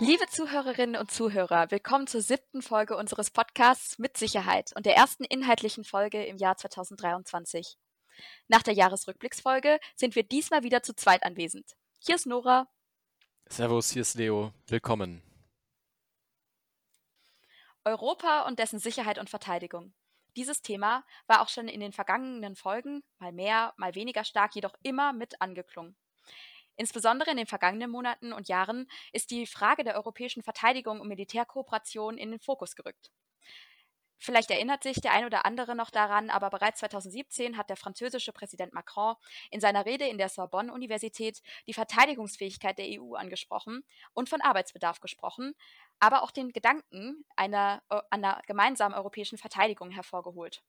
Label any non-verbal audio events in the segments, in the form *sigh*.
Liebe Zuhörerinnen und Zuhörer, willkommen zur siebten Folge unseres Podcasts mit Sicherheit und der ersten inhaltlichen Folge im Jahr 2023. Nach der Jahresrückblicksfolge sind wir diesmal wieder zu zweit anwesend. Hier ist Nora. Servus, hier ist Leo. Willkommen. Europa und dessen Sicherheit und Verteidigung. Dieses Thema war auch schon in den vergangenen Folgen, mal mehr, mal weniger stark, jedoch immer mit angeklungen. Insbesondere in den vergangenen Monaten und Jahren ist die Frage der europäischen Verteidigung und Militärkooperation in den Fokus gerückt. Vielleicht erinnert sich der ein oder andere noch daran, aber bereits 2017 hat der französische Präsident Macron in seiner Rede in der Sorbonne-Universität die Verteidigungsfähigkeit der EU angesprochen und von Arbeitsbedarf gesprochen, aber auch den Gedanken einer, äh, einer gemeinsamen europäischen Verteidigung hervorgeholt.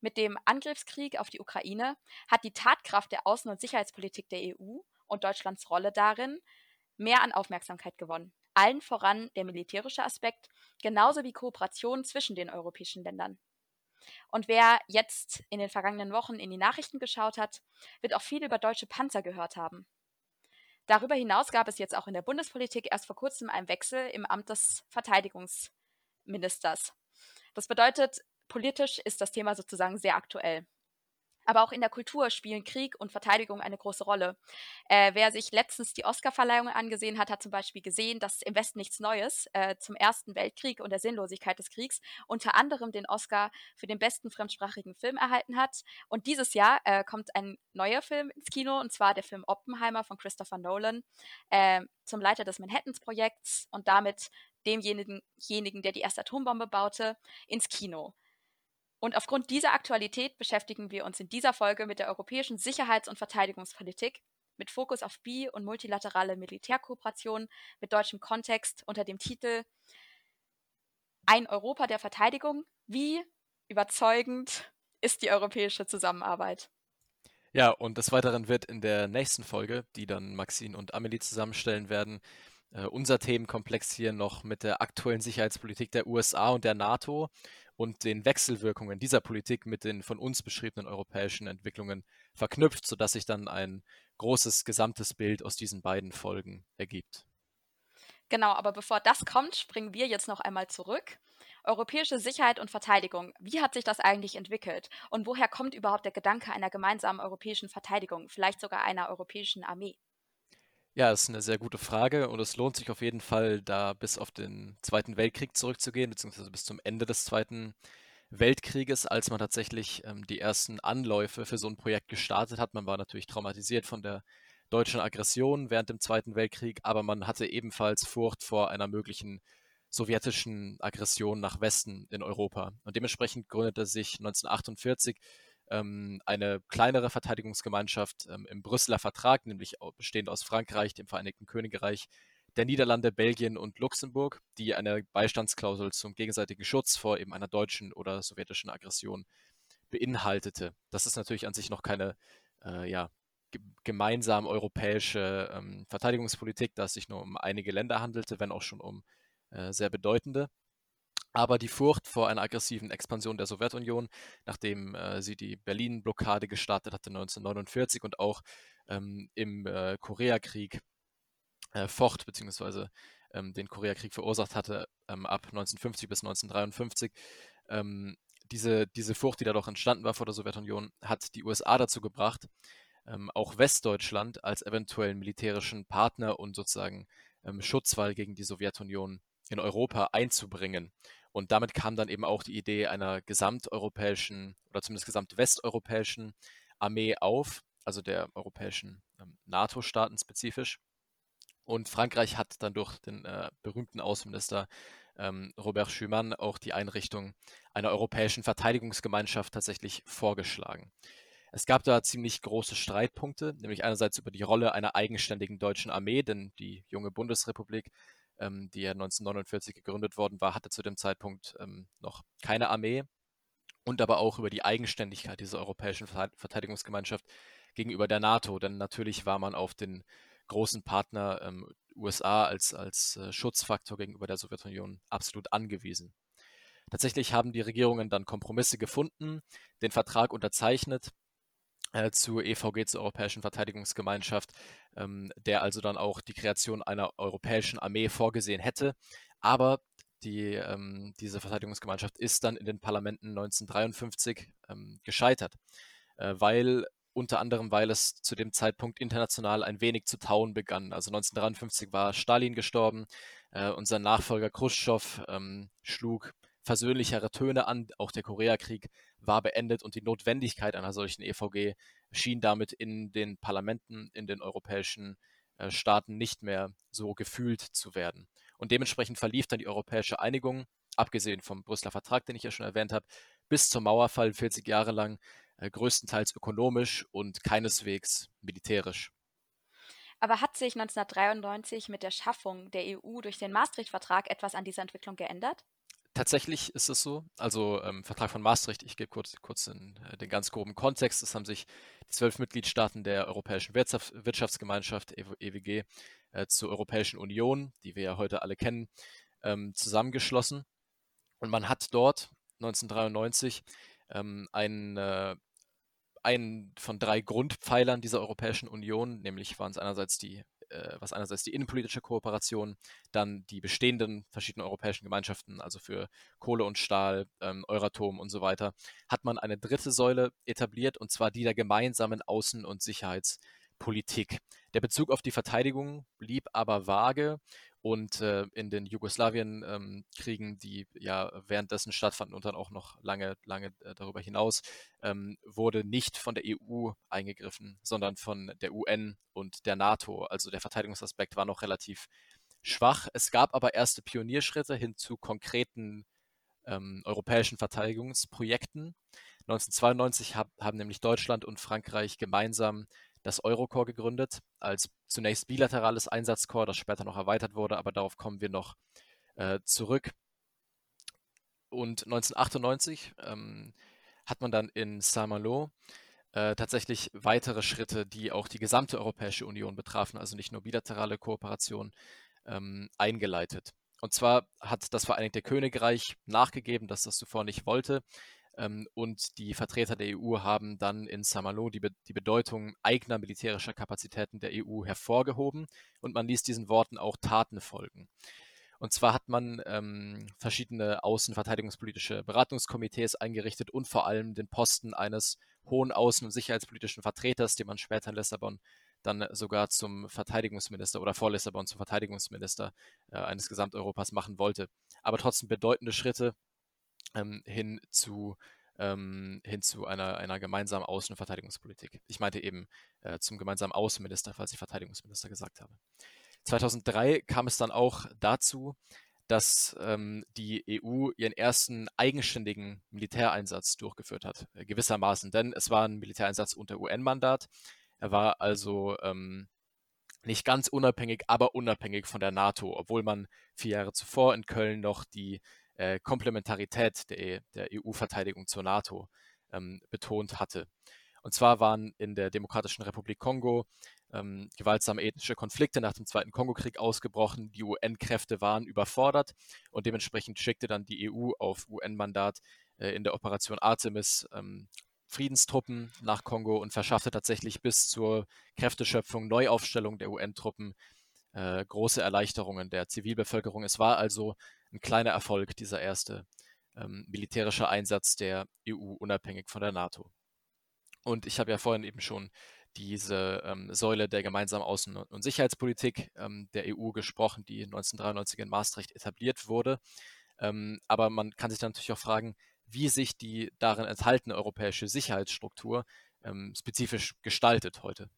Mit dem Angriffskrieg auf die Ukraine hat die Tatkraft der Außen- und Sicherheitspolitik der EU und Deutschlands Rolle darin mehr an Aufmerksamkeit gewonnen. Allen voran der militärische Aspekt, genauso wie Kooperation zwischen den europäischen Ländern. Und wer jetzt in den vergangenen Wochen in die Nachrichten geschaut hat, wird auch viel über deutsche Panzer gehört haben. Darüber hinaus gab es jetzt auch in der Bundespolitik erst vor kurzem einen Wechsel im Amt des Verteidigungsministers. Das bedeutet, politisch ist das Thema sozusagen sehr aktuell. Aber auch in der Kultur spielen Krieg und Verteidigung eine große Rolle. Äh, wer sich letztens die Oscar-Verleihung angesehen hat, hat zum Beispiel gesehen, dass im Westen nichts Neues äh, zum Ersten Weltkrieg und der Sinnlosigkeit des Kriegs unter anderem den Oscar für den besten fremdsprachigen Film erhalten hat. Und dieses Jahr äh, kommt ein neuer Film ins Kino, und zwar der Film Oppenheimer von Christopher Nolan äh, zum Leiter des Manhattan-Projekts und damit demjenigen, der die erste Atombombe baute, ins Kino. Und aufgrund dieser Aktualität beschäftigen wir uns in dieser Folge mit der europäischen Sicherheits- und Verteidigungspolitik mit Fokus auf bi- und multilaterale Militärkooperation mit deutschem Kontext unter dem Titel Ein Europa der Verteidigung. Wie überzeugend ist die europäische Zusammenarbeit? Ja, und des Weiteren wird in der nächsten Folge, die dann Maxine und Amelie zusammenstellen werden, äh, unser Themenkomplex hier noch mit der aktuellen Sicherheitspolitik der USA und der NATO und den Wechselwirkungen dieser Politik mit den von uns beschriebenen europäischen Entwicklungen verknüpft, sodass sich dann ein großes gesamtes Bild aus diesen beiden Folgen ergibt. Genau, aber bevor das kommt, springen wir jetzt noch einmal zurück. Europäische Sicherheit und Verteidigung. Wie hat sich das eigentlich entwickelt? Und woher kommt überhaupt der Gedanke einer gemeinsamen europäischen Verteidigung, vielleicht sogar einer europäischen Armee? Ja, das ist eine sehr gute Frage und es lohnt sich auf jeden Fall, da bis auf den Zweiten Weltkrieg zurückzugehen, beziehungsweise bis zum Ende des Zweiten Weltkrieges, als man tatsächlich ähm, die ersten Anläufe für so ein Projekt gestartet hat. Man war natürlich traumatisiert von der deutschen Aggression während dem Zweiten Weltkrieg, aber man hatte ebenfalls Furcht vor einer möglichen sowjetischen Aggression nach Westen in Europa. Und dementsprechend gründete sich 1948 ähm, eine kleinere Verteidigungsgemeinschaft ähm, im Brüsseler Vertrag, nämlich bestehend aus Frankreich, dem Vereinigten Königreich, der Niederlande, Belgien und Luxemburg, die eine Beistandsklausel zum gegenseitigen Schutz vor eben einer deutschen oder sowjetischen Aggression beinhaltete. Das ist natürlich an sich noch keine äh, ja, gemeinsam europäische ähm, Verteidigungspolitik, da es sich nur um einige Länder handelte, wenn auch schon um äh, sehr bedeutende. Aber die Furcht vor einer aggressiven Expansion der Sowjetunion, nachdem äh, sie die Berlin-Blockade gestartet hatte 1949 und auch ähm, im äh, Koreakrieg äh, focht, beziehungsweise ähm, den Koreakrieg verursacht hatte ähm, ab 1950 bis 1953, ähm, diese, diese Furcht, die dadurch entstanden war vor der Sowjetunion, hat die USA dazu gebracht, ähm, auch Westdeutschland als eventuellen militärischen Partner und sozusagen ähm, Schutzwall gegen die Sowjetunion in Europa einzubringen. Und damit kam dann eben auch die Idee einer gesamteuropäischen oder zumindest gesamtwesteuropäischen Armee auf, also der europäischen ähm, NATO-Staaten spezifisch. Und Frankreich hat dann durch den äh, berühmten Außenminister ähm, Robert Schumann auch die Einrichtung einer europäischen Verteidigungsgemeinschaft tatsächlich vorgeschlagen. Es gab da ziemlich große Streitpunkte, nämlich einerseits über die Rolle einer eigenständigen deutschen Armee, denn die junge Bundesrepublik ähm, die ja 1949 gegründet worden war, hatte zu dem Zeitpunkt ähm, noch keine Armee und aber auch über die Eigenständigkeit dieser europäischen Verteidigungsgemeinschaft gegenüber der NATO. Denn natürlich war man auf den großen Partner ähm, USA als, als äh, Schutzfaktor gegenüber der Sowjetunion absolut angewiesen. Tatsächlich haben die Regierungen dann Kompromisse gefunden, den Vertrag unterzeichnet äh, zur EVG, zur Europäischen Verteidigungsgemeinschaft, ähm, der also dann auch die Kreation einer europäischen Armee vorgesehen hätte. Aber die, ähm, diese Verteidigungsgemeinschaft ist dann in den Parlamenten 1953 ähm, gescheitert, äh, weil unter anderem, weil es zu dem Zeitpunkt international ein wenig zu tauen begann. Also 1953 war Stalin gestorben äh, und Nachfolger Khrushchev ähm, schlug versöhnlichere Töne an. Auch der Koreakrieg war beendet und die Notwendigkeit einer solchen EVG schien damit in den Parlamenten, in den europäischen äh, Staaten nicht mehr so gefühlt zu werden. Und dementsprechend verlief dann die europäische Einigung, abgesehen vom Brüsseler Vertrag, den ich ja schon erwähnt habe, bis zum Mauerfall 40 Jahre lang äh, größtenteils ökonomisch und keineswegs militärisch. Aber hat sich 1993 mit der Schaffung der EU durch den Maastricht-Vertrag etwas an dieser Entwicklung geändert? Tatsächlich ist es so. Also ähm, Vertrag von Maastricht, ich gebe kurz, kurz in, äh, den ganz groben Kontext. Es haben sich die zwölf Mitgliedstaaten der Europäischen Wirtschafts Wirtschaftsgemeinschaft, EWG, äh, zur Europäischen Union, die wir ja heute alle kennen, ähm, zusammengeschlossen. Und man hat dort 1993 ähm, ein, äh, einen von drei Grundpfeilern dieser Europäischen Union, nämlich waren es einerseits die äh, was einerseits die innenpolitische Kooperation, dann die bestehenden verschiedenen europäischen Gemeinschaften, also für Kohle und Stahl, ähm, Euratom und so weiter, hat man eine dritte Säule etabliert, und zwar die der gemeinsamen Außen- und Sicherheitspolitik. Der Bezug auf die Verteidigung blieb aber vage und äh, in den Jugoslawien-Kriegen, ähm, die ja währenddessen stattfanden und dann auch noch lange, lange äh, darüber hinaus, ähm, wurde nicht von der EU eingegriffen, sondern von der UN und der NATO. Also der Verteidigungsaspekt war noch relativ schwach. Es gab aber erste Pionierschritte hin zu konkreten ähm, europäischen Verteidigungsprojekten. 1992 hab, haben nämlich Deutschland und Frankreich gemeinsam das Eurocorps gegründet, als zunächst bilaterales Einsatzkorps, das später noch erweitert wurde, aber darauf kommen wir noch äh, zurück. Und 1998 ähm, hat man dann in Saint-Malo äh, tatsächlich weitere Schritte, die auch die gesamte Europäische Union betrafen, also nicht nur bilaterale Kooperation, ähm, eingeleitet. Und zwar hat das Vereinigte Königreich nachgegeben, dass das zuvor nicht wollte ähm, und die Vertreter der EU haben dann in Saint-Malo die, Be die Bedeutung eigener militärischer Kapazitäten der EU hervorgehoben und man ließ diesen Worten auch Taten folgen. Und zwar hat man ähm, verschiedene außenverteidigungspolitische Beratungskomitees eingerichtet und vor allem den Posten eines hohen außen- und sicherheitspolitischen Vertreters, den man später in Lissabon dann sogar zum Verteidigungsminister oder vor Lissabon zum Verteidigungsminister äh, eines Gesamteuropas machen wollte. Aber trotzdem bedeutende Schritte ähm, hin zu ähm, hin zu einer, einer gemeinsamen Außen- und Verteidigungspolitik. Ich meinte eben äh, zum gemeinsamen Außenminister, falls ich Verteidigungsminister gesagt habe. 2003 kam es dann auch dazu, dass ähm, die EU ihren ersten eigenständigen Militäreinsatz durchgeführt hat, äh, gewissermaßen, denn es war ein Militäreinsatz unter UN-Mandat. Er war also ähm, nicht ganz unabhängig, aber unabhängig von der NATO, obwohl man vier Jahre zuvor in Köln noch die äh, Komplementarität der, der EU-Verteidigung zur NATO ähm, betont hatte. Und zwar waren in der Demokratischen Republik Kongo ähm, gewaltsame ethnische Konflikte nach dem Zweiten Kongokrieg ausgebrochen. Die UN-Kräfte waren überfordert und dementsprechend schickte dann die EU auf UN-Mandat äh, in der Operation Artemis ähm, Friedenstruppen nach Kongo und verschaffte tatsächlich bis zur Kräfteschöpfung Neuaufstellung der UN-Truppen äh, große Erleichterungen der Zivilbevölkerung. Es war also ein kleiner Erfolg, dieser erste ähm, militärische Einsatz der EU unabhängig von der NATO. Und ich habe ja vorhin eben schon diese ähm, Säule der gemeinsamen Außen- und Sicherheitspolitik ähm, der EU gesprochen, die 1993 in Maastricht etabliert wurde. Ähm, aber man kann sich dann natürlich auch fragen, wie sich die darin enthaltene europäische Sicherheitsstruktur ähm, spezifisch gestaltet heute.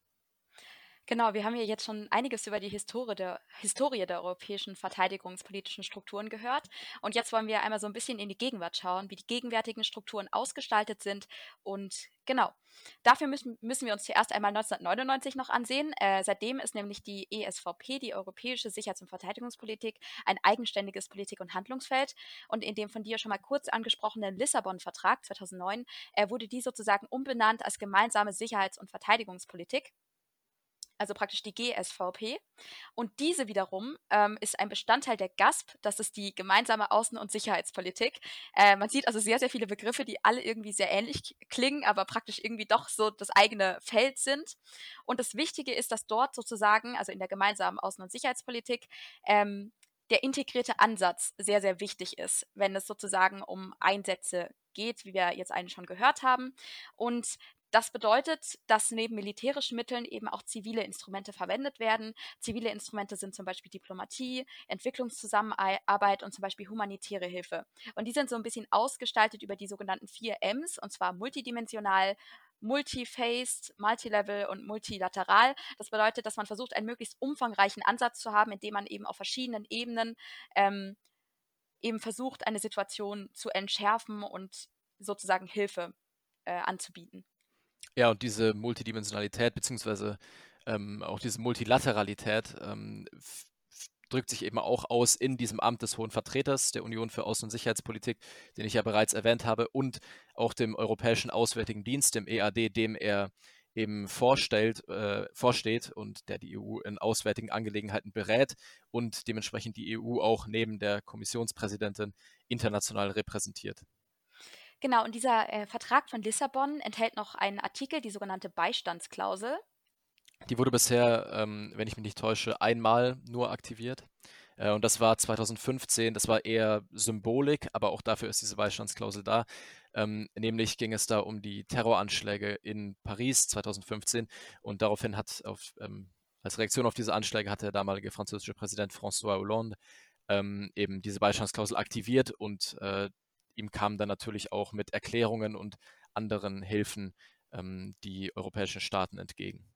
Genau, wir haben ja jetzt schon einiges über die Historie der, Historie der europäischen verteidigungspolitischen Strukturen gehört. Und jetzt wollen wir einmal so ein bisschen in die Gegenwart schauen, wie die gegenwärtigen Strukturen ausgestaltet sind. Und genau, dafür müssen, müssen wir uns zuerst einmal 1999 noch ansehen. Äh, seitdem ist nämlich die ESVP, die Europäische Sicherheits- und Verteidigungspolitik, ein eigenständiges Politik- und Handlungsfeld. Und in dem von dir schon mal kurz angesprochenen Lissabon-Vertrag 2009 äh, wurde die sozusagen umbenannt als gemeinsame Sicherheits- und Verteidigungspolitik. Also praktisch die GSVP. Und diese wiederum ähm, ist ein Bestandteil der GASP, das ist die gemeinsame Außen- und Sicherheitspolitik. Äh, man sieht also sehr, sehr viele Begriffe, die alle irgendwie sehr ähnlich klingen, aber praktisch irgendwie doch so das eigene Feld sind. Und das Wichtige ist, dass dort sozusagen, also in der gemeinsamen Außen- und Sicherheitspolitik, ähm, der integrierte Ansatz sehr, sehr wichtig ist, wenn es sozusagen um Einsätze geht, wie wir jetzt einen schon gehört haben. Und das bedeutet, dass neben militärischen Mitteln eben auch zivile Instrumente verwendet werden. Zivile Instrumente sind zum Beispiel Diplomatie, Entwicklungszusammenarbeit und zum Beispiel humanitäre Hilfe. Und die sind so ein bisschen ausgestaltet über die sogenannten vier Ms, und zwar multidimensional, multi-faced, multilevel und multilateral. Das bedeutet, dass man versucht, einen möglichst umfangreichen Ansatz zu haben, indem man eben auf verschiedenen Ebenen ähm, eben versucht, eine Situation zu entschärfen und sozusagen Hilfe äh, anzubieten. Ja, und diese Multidimensionalität beziehungsweise ähm, auch diese Multilateralität ähm, drückt sich eben auch aus in diesem Amt des Hohen Vertreters der Union für Außen- und Sicherheitspolitik, den ich ja bereits erwähnt habe, und auch dem Europäischen Auswärtigen Dienst, dem EAD, dem er eben vorstellt, äh, vorsteht und der die EU in auswärtigen Angelegenheiten berät und dementsprechend die EU auch neben der Kommissionspräsidentin international repräsentiert. Genau, und dieser äh, Vertrag von Lissabon enthält noch einen Artikel, die sogenannte Beistandsklausel. Die wurde bisher, ähm, wenn ich mich nicht täusche, einmal nur aktiviert. Äh, und das war 2015, das war eher Symbolik, aber auch dafür ist diese Beistandsklausel da. Ähm, nämlich ging es da um die Terroranschläge in Paris 2015 und daraufhin hat auf, ähm, als Reaktion auf diese Anschläge hat der damalige französische Präsident François Hollande ähm, eben diese Beistandsklausel aktiviert und äh, ihm kamen dann natürlich auch mit Erklärungen und anderen Hilfen ähm, die europäischen Staaten entgegen.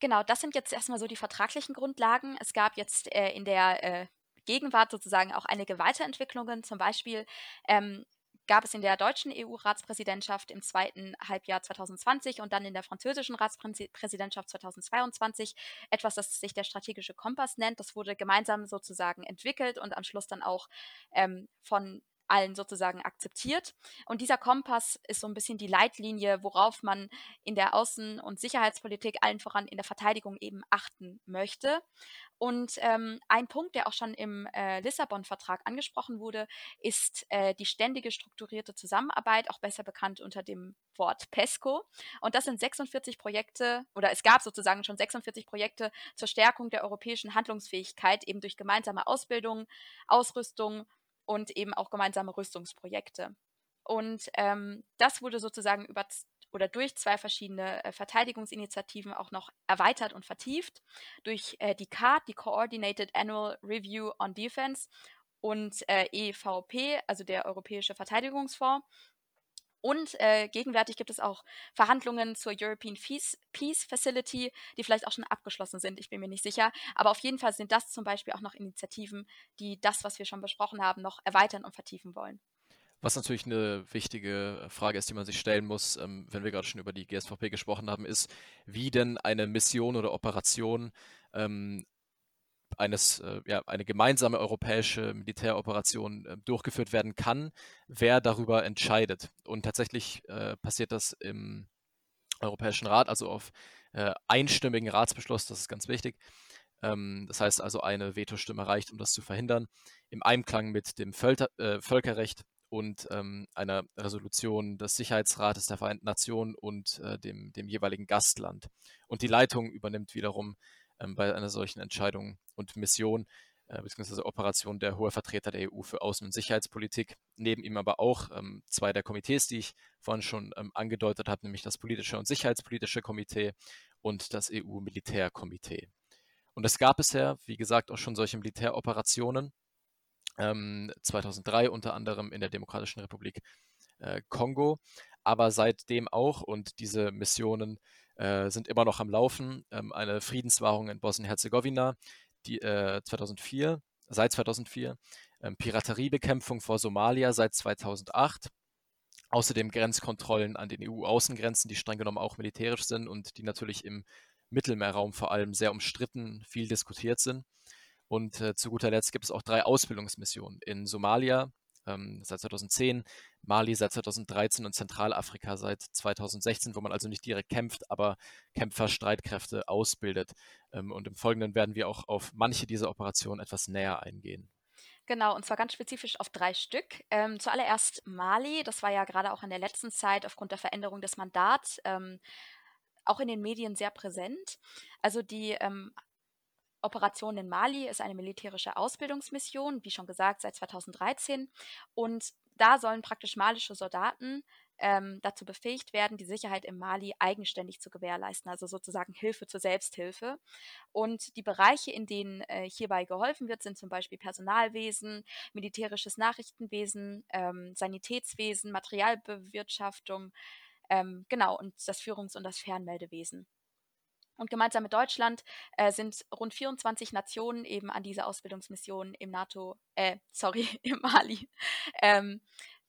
Genau, das sind jetzt erstmal so die vertraglichen Grundlagen. Es gab jetzt äh, in der äh, Gegenwart sozusagen auch einige Weiterentwicklungen. Zum Beispiel ähm, gab es in der deutschen EU-Ratspräsidentschaft im zweiten Halbjahr 2020 und dann in der französischen Ratspräsidentschaft 2022 etwas, das sich der strategische Kompass nennt. Das wurde gemeinsam sozusagen entwickelt und am Schluss dann auch ähm, von allen sozusagen akzeptiert. Und dieser Kompass ist so ein bisschen die Leitlinie, worauf man in der Außen- und Sicherheitspolitik allen voran in der Verteidigung eben achten möchte. Und ähm, ein Punkt, der auch schon im äh, Lissabon-Vertrag angesprochen wurde, ist äh, die ständige strukturierte Zusammenarbeit, auch besser bekannt unter dem Wort PESCO. Und das sind 46 Projekte, oder es gab sozusagen schon 46 Projekte zur Stärkung der europäischen Handlungsfähigkeit, eben durch gemeinsame Ausbildung, Ausrüstung, und eben auch gemeinsame Rüstungsprojekte. Und ähm, das wurde sozusagen über oder durch zwei verschiedene äh, Verteidigungsinitiativen auch noch erweitert und vertieft. Durch äh, die CARD, die Coordinated Annual Review on Defense und äh, EVP, also der Europäische Verteidigungsfonds. Und äh, gegenwärtig gibt es auch Verhandlungen zur European Peace, Facility, die vielleicht auch schon abgeschlossen sind. Ich bin mir nicht sicher. Aber auf jeden Fall sind das zum Beispiel auch noch Initiativen, die das, was wir schon besprochen haben, noch erweitern und vertiefen wollen. Was natürlich eine wichtige Frage ist, die man sich stellen muss, ähm, wenn wir gerade schon über die GSVP gesprochen haben, ist, wie denn eine Mission oder Operation ähm, eines, äh, ja, eine gemeinsame europäische Militäroperation äh, durchgeführt werden kann, wer darüber entscheidet. Und tatsächlich äh, passiert das im Europäischen Rat, also auf äh, einstimmigen Ratsbeschluss, das ist ganz wichtig. Ähm, das heißt also, eine Vetostimme reicht, um das zu verhindern, im Einklang mit dem Völker, äh, Völkerrecht und ähm, einer Resolution des Sicherheitsrates der Vereinten Nationen und äh, dem, dem jeweiligen Gastland. Und die Leitung übernimmt wiederum bei einer solchen Entscheidung und Mission äh, bzw. Operation der hohe Vertreter der EU für Außen- und Sicherheitspolitik. Neben ihm aber auch ähm, zwei der Komitees, die ich vorhin schon ähm, angedeutet habe, nämlich das politische und sicherheitspolitische Komitee und das EU-Militärkomitee. Und es gab bisher, wie gesagt, auch schon solche Militäroperationen. 2003 ähm, unter anderem in der Demokratischen Republik äh, Kongo, aber seitdem auch und diese Missionen äh, sind immer noch am Laufen. Ähm, eine Friedenswahrung in Bosnien-Herzegowina, die äh, 2004, seit 2004, ähm, Pirateriebekämpfung vor Somalia seit 2008. Außerdem Grenzkontrollen an den EU-Außengrenzen, die streng genommen auch militärisch sind und die natürlich im Mittelmeerraum vor allem sehr umstritten, viel diskutiert sind. Und äh, zu guter Letzt gibt es auch drei Ausbildungsmissionen in Somalia, ähm, seit 2010, Mali seit 2013 und Zentralafrika seit 2016, wo man also nicht direkt kämpft, aber Kämpferstreitkräfte ausbildet. Ähm, und im Folgenden werden wir auch auf manche dieser Operationen etwas näher eingehen. Genau, und zwar ganz spezifisch auf drei Stück. Ähm, zuallererst Mali, das war ja gerade auch in der letzten Zeit aufgrund der Veränderung des Mandats ähm, auch in den Medien sehr präsent. Also die ähm, Operation in Mali ist eine militärische Ausbildungsmission, wie schon gesagt, seit 2013. Und da sollen praktisch malische Soldaten ähm, dazu befähigt werden, die Sicherheit im Mali eigenständig zu gewährleisten, also sozusagen Hilfe zur Selbsthilfe. Und die Bereiche, in denen äh, hierbei geholfen wird, sind zum Beispiel Personalwesen, militärisches Nachrichtenwesen, ähm, Sanitätswesen, Materialbewirtschaftung, ähm, genau, und das Führungs- und das Fernmeldewesen. Und gemeinsam mit Deutschland äh, sind rund 24 Nationen eben an dieser Ausbildungsmission im NATO, äh, sorry, *laughs* im Mali ähm,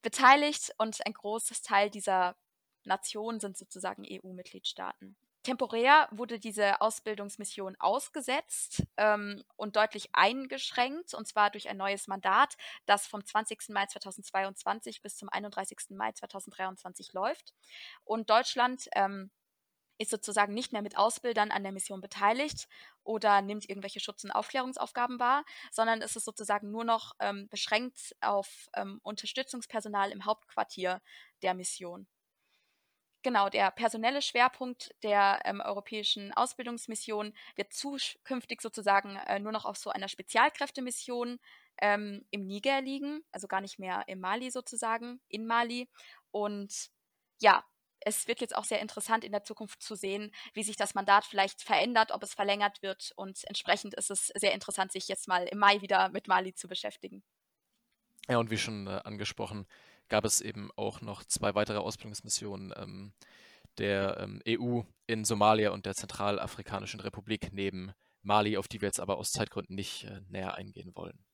beteiligt und ein großes Teil dieser Nationen sind sozusagen EU-Mitgliedstaaten. Temporär wurde diese Ausbildungsmission ausgesetzt ähm, und deutlich eingeschränkt, und zwar durch ein neues Mandat, das vom 20. Mai 2022 bis zum 31. Mai 2023 läuft. Und Deutschland ähm, ist sozusagen nicht mehr mit Ausbildern an der Mission beteiligt oder nimmt irgendwelche Schutz- und Aufklärungsaufgaben wahr, sondern es ist sozusagen nur noch ähm, beschränkt auf ähm, Unterstützungspersonal im Hauptquartier der Mission. Genau, der personelle Schwerpunkt der ähm, europäischen Ausbildungsmission wird zukünftig sozusagen äh, nur noch auf so einer Spezialkräftemission ähm, im Niger liegen, also gar nicht mehr im Mali sozusagen, in Mali. Und ja, es wird jetzt auch sehr interessant in der Zukunft zu sehen, wie sich das Mandat vielleicht verändert, ob es verlängert wird. Und entsprechend ist es sehr interessant, sich jetzt mal im Mai wieder mit Mali zu beschäftigen. Ja, und wie schon äh, angesprochen, gab es eben auch noch zwei weitere Ausbildungsmissionen ähm, der ähm, EU in Somalia und der Zentralafrikanischen Republik neben Mali, auf die wir jetzt aber aus Zeitgründen nicht äh, näher eingehen wollen.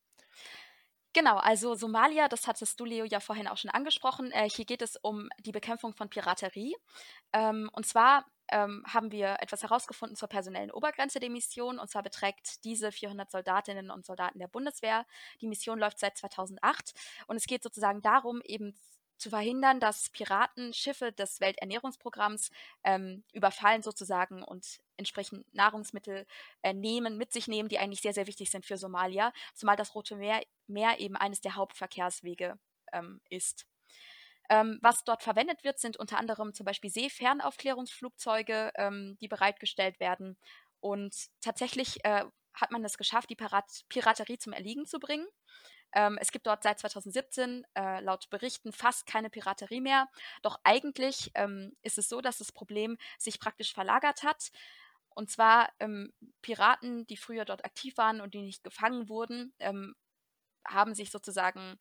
Genau, also Somalia, das hattest du, Leo, ja vorhin auch schon angesprochen. Äh, hier geht es um die Bekämpfung von Piraterie. Ähm, und zwar ähm, haben wir etwas herausgefunden zur personellen Obergrenze der Mission. Und zwar beträgt diese 400 Soldatinnen und Soldaten der Bundeswehr. Die Mission läuft seit 2008. Und es geht sozusagen darum, eben zu verhindern, dass Piraten Schiffe des Welternährungsprogramms ähm, überfallen sozusagen und entsprechend Nahrungsmittel äh, nehmen, mit sich nehmen, die eigentlich sehr, sehr wichtig sind für Somalia, zumal das Rote Meer, Meer eben eines der Hauptverkehrswege ähm, ist. Ähm, was dort verwendet wird, sind unter anderem zum Beispiel Seefernaufklärungsflugzeuge, ähm, die bereitgestellt werden. Und tatsächlich äh, hat man es geschafft, die Pirat Piraterie zum Erliegen zu bringen. Ähm, es gibt dort seit 2017 äh, laut Berichten fast keine Piraterie mehr. Doch eigentlich ähm, ist es so, dass das Problem sich praktisch verlagert hat. Und zwar ähm, Piraten, die früher dort aktiv waren und die nicht gefangen wurden, ähm, haben sich sozusagen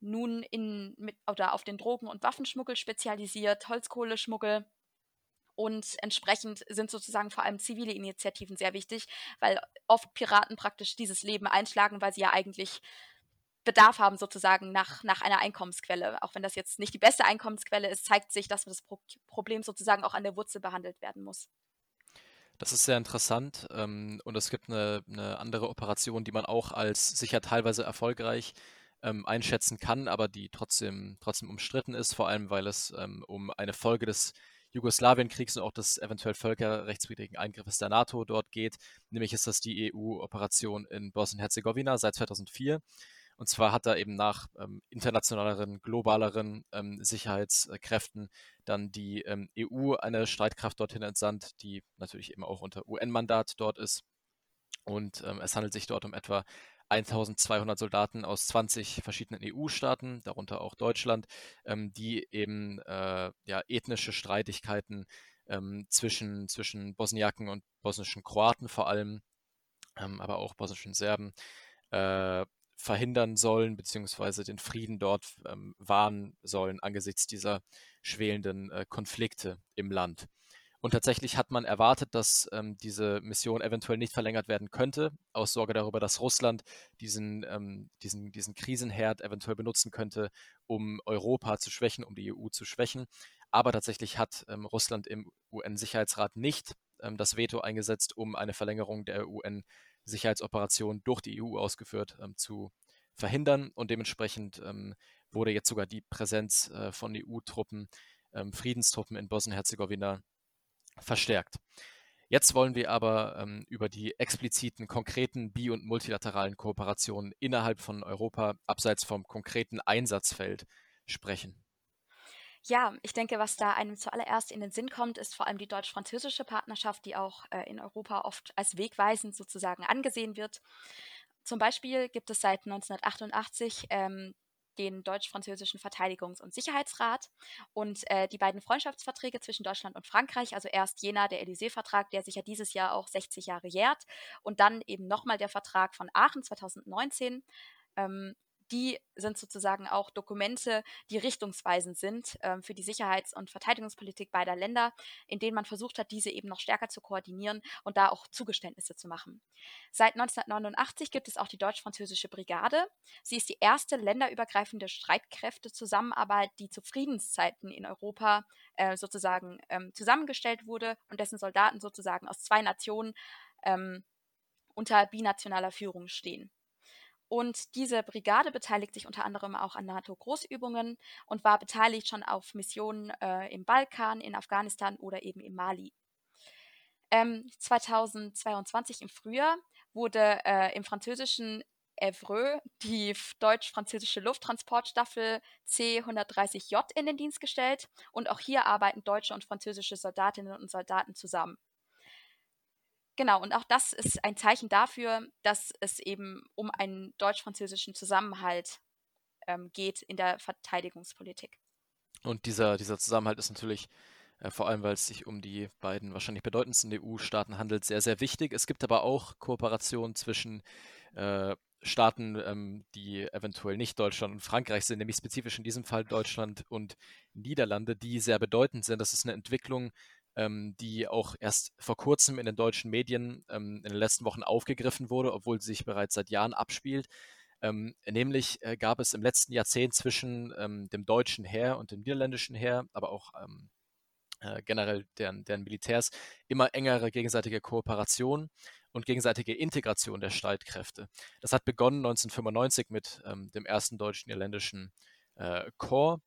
nun in, mit, oder auf den Drogen- und Waffenschmuggel spezialisiert, Holzkohleschmuggel. Und entsprechend sind sozusagen vor allem zivile Initiativen sehr wichtig, weil oft Piraten praktisch dieses Leben einschlagen, weil sie ja eigentlich Bedarf haben sozusagen nach, nach einer Einkommensquelle. Auch wenn das jetzt nicht die beste Einkommensquelle ist, zeigt sich, dass das Pro Problem sozusagen auch an der Wurzel behandelt werden muss. Das ist sehr interessant ähm, und es gibt eine, eine, andere Operation, die man auch als sicher teilweise erfolgreich ähm, einschätzen kann, aber die trotzdem, trotzdem umstritten ist, vor allem weil es ähm, um eine Folge des Jugoslawienkriegs und auch des eventuell völkerrechtswidrigen Eingriffes der NATO dort geht. Nämlich ist das die EU-Operation in Bosnien-Herzegowina seit 2004. Und zwar hat er eben nach ähm, internationaleren, globaleren ähm, Sicherheitskräften dann die ähm, EU eine Streitkraft dorthin entsandt, die natürlich eben auch unter UN-Mandat dort ist. Und ähm, es handelt sich dort um etwa 1200 Soldaten aus 20 verschiedenen EU-Staaten, darunter auch Deutschland, ähm, die eben äh, ja, ethnische Streitigkeiten ähm, zwischen, zwischen Bosniaken und bosnischen Kroaten vor allem, aber auch bosnischen Serben, äh, verhindern sollen, beziehungsweise den Frieden dort ähm, wahren sollen angesichts dieser schwelenden äh, Konflikte im Land. Und tatsächlich hat man erwartet, dass ähm, diese Mission eventuell nicht verlängert werden könnte, aus Sorge darüber, dass Russland diesen, ähm, diesen, diesen Krisenherd eventuell benutzen könnte, um Europa zu schwächen, um die EU zu schwächen. Aber tatsächlich hat ähm, Russland im UN-Sicherheitsrat nicht ähm, das Veto eingesetzt, um eine Verlängerung der UN Sicherheitsoperation durch die EU ausgeführt ähm, zu verhindern und dementsprechend ähm, wurde jetzt sogar die Präsenz äh, von EU-Truppen, ähm, Friedenstruppen in Bosnien-Herzegowina verstärkt. Jetzt wollen wir aber ähm, über die expliziten, konkreten bi- und multilateralen Kooperationen innerhalb von Europa, abseits vom konkreten Einsatzfeld, sprechen. Ja, ich denke, was da einem zuallererst in den Sinn kommt, ist vor allem die deutsch-französische Partnerschaft, die auch äh, in Europa oft als wegweisend sozusagen angesehen wird. Zum Beispiel gibt es seit 1988 ähm, den deutsch-französischen Verteidigungs- und Sicherheitsrat und äh, die beiden Freundschaftsverträge zwischen Deutschland und Frankreich, also erst jener der Élysée-Vertrag, der sich ja dieses Jahr auch 60 Jahre jährt und dann eben nochmal der Vertrag von Aachen 2019. Ähm, die sind sozusagen auch Dokumente, die richtungsweisend sind ähm, für die Sicherheits- und Verteidigungspolitik beider Länder, in denen man versucht hat, diese eben noch stärker zu koordinieren und da auch Zugeständnisse zu machen. Seit 1989 gibt es auch die deutsch-französische Brigade. Sie ist die erste länderübergreifende Streitkräftezusammenarbeit, die zu Friedenszeiten in Europa äh, sozusagen ähm, zusammengestellt wurde und dessen Soldaten sozusagen aus zwei Nationen ähm, unter binationaler Führung stehen. Und diese Brigade beteiligt sich unter anderem auch an NATO-Großübungen und war beteiligt schon auf Missionen äh, im Balkan, in Afghanistan oder eben im Mali. Ähm, 2022 im Frühjahr wurde äh, im französischen Evreux die deutsch-französische Lufttransportstaffel C-130J in den Dienst gestellt und auch hier arbeiten deutsche und französische Soldatinnen und Soldaten zusammen. Genau, und auch das ist ein Zeichen dafür, dass es eben um einen deutsch-französischen Zusammenhalt ähm, geht in der Verteidigungspolitik. Und dieser, dieser Zusammenhalt ist natürlich, äh, vor allem weil es sich um die beiden wahrscheinlich bedeutendsten EU-Staaten handelt, sehr, sehr wichtig. Es gibt aber auch Kooperationen zwischen äh, Staaten, ähm, die eventuell nicht Deutschland und Frankreich sind, nämlich spezifisch in diesem Fall Deutschland und Niederlande, die sehr bedeutend sind. Das ist eine Entwicklung, ähm, die auch erst vor kurzem in den deutschen Medien ähm, in den letzten Wochen aufgegriffen wurde, obwohl sie sich bereits seit Jahren abspielt. Ähm, nämlich äh, gab es im letzten Jahrzehnt zwischen ähm, dem deutschen Heer und dem niederländischen Heer, aber auch ähm, äh, generell deren, deren Militärs, immer engere gegenseitige Kooperation und gegenseitige Integration der Streitkräfte. Das hat begonnen 1995 mit ähm, dem ersten deutsch-niederländischen äh, Korps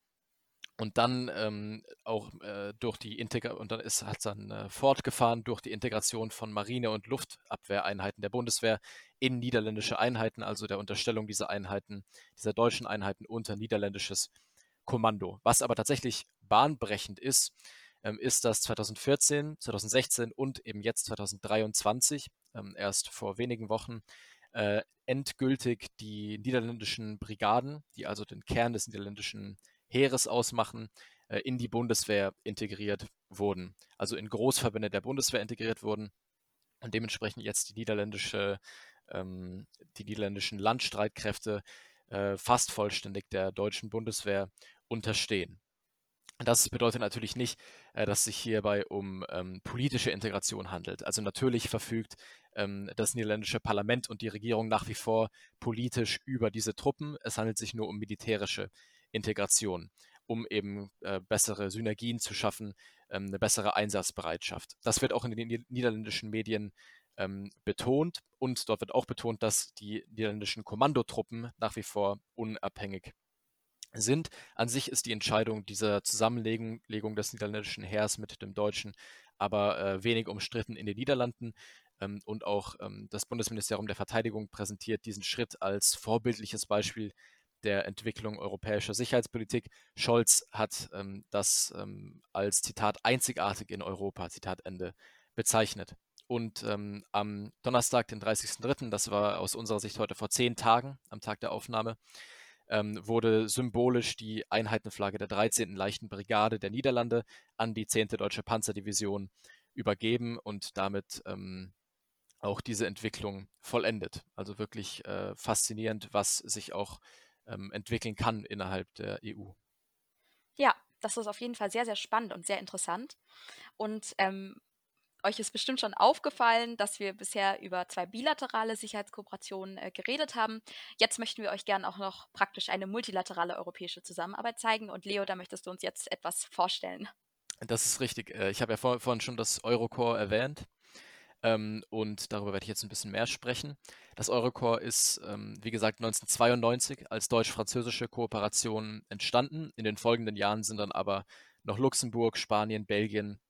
und dann ähm, auch äh, durch die Integration, und dann ist hat dann äh, fortgefahren durch die Integration von Marine- und Luftabwehreinheiten der Bundeswehr in niederländische Einheiten, also der Unterstellung dieser Einheiten, dieser deutschen Einheiten unter niederländisches Kommando. Was aber tatsächlich bahnbrechend ist, ähm, ist, dass 2014, 2016 und eben jetzt 2023, ähm, erst vor wenigen Wochen, äh, endgültig die niederländischen Brigaden, die also den Kern des niederländischen Heeres ausmachen, äh, in die Bundeswehr integriert wurden. Also in Großverbände der Bundeswehr integriert wurden und dementsprechend jetzt die niederländische, ähm, die niederländischen Landstreitkräfte äh, fast vollständig der deutschen Bundeswehr unterstehen. Das bedeutet natürlich nicht, äh, dass sich hierbei um ähm, politische Integration handelt. Also natürlich verfügt ähm, das niederländische Parlament und die Regierung nach wie vor politisch über diese Truppen. Es handelt sich nur um militärische Integration, um eben äh, bessere Synergien zu schaffen, ähm, eine bessere Einsatzbereitschaft. Das wird auch in den niederländischen Medien ähm, betont und dort wird auch betont, dass die niederländischen Kommandotruppen nach wie vor unabhängig sind. An sich ist die Entscheidung dieser Zusammenlegung des niederländischen Heers mit dem deutschen aber äh, wenig umstritten in den Niederlanden. Ähm, und auch ähm, das Bundesministerium der Verteidigung präsentiert diesen Schritt als vorbildliches Beispiel der Entwicklung europäischer Sicherheitspolitik. Scholz hat ähm, das ähm, als Zitat einzigartig in Europa, Zitat Ende, bezeichnet. Und ähm, am Donnerstag, den 30.03., das war aus unserer Sicht heute vor zehn Tagen, am Tag der Aufnahme, ähm, wurde symbolisch die Einheitenflagge der 13. Leichten Brigade der Niederlande an die 10. Deutsche Panzerdivision übergeben und damit ähm, auch diese Entwicklung vollendet. Also wirklich äh, faszinierend, was sich auch ähm, entwickeln kann innerhalb der EU. Ja, das ist auf jeden Fall sehr, sehr spannend und sehr interessant. Und ähm, euch ist bestimmt schon aufgefallen, dass wir bisher über zwei bilaterale Sicherheitskooperationen äh, geredet haben. Jetzt möchten wir euch gerne auch noch praktisch eine multilaterale europäische Zusammenarbeit zeigen. Und Leo, da möchtest du uns jetzt etwas vorstellen. Das ist richtig. Äh, ich habe ja vor, vorhin schon das Eurocore erwähnt. Ähm, und darüber werde ich jetzt ein bisschen mehr sprechen. Das Eurocorps ist, ähm, wie gesagt, 1992 als deutsch-französische Kooperation entstanden. In den folgenden Jahren sind dann aber noch Luxemburg, Spanien, Belgien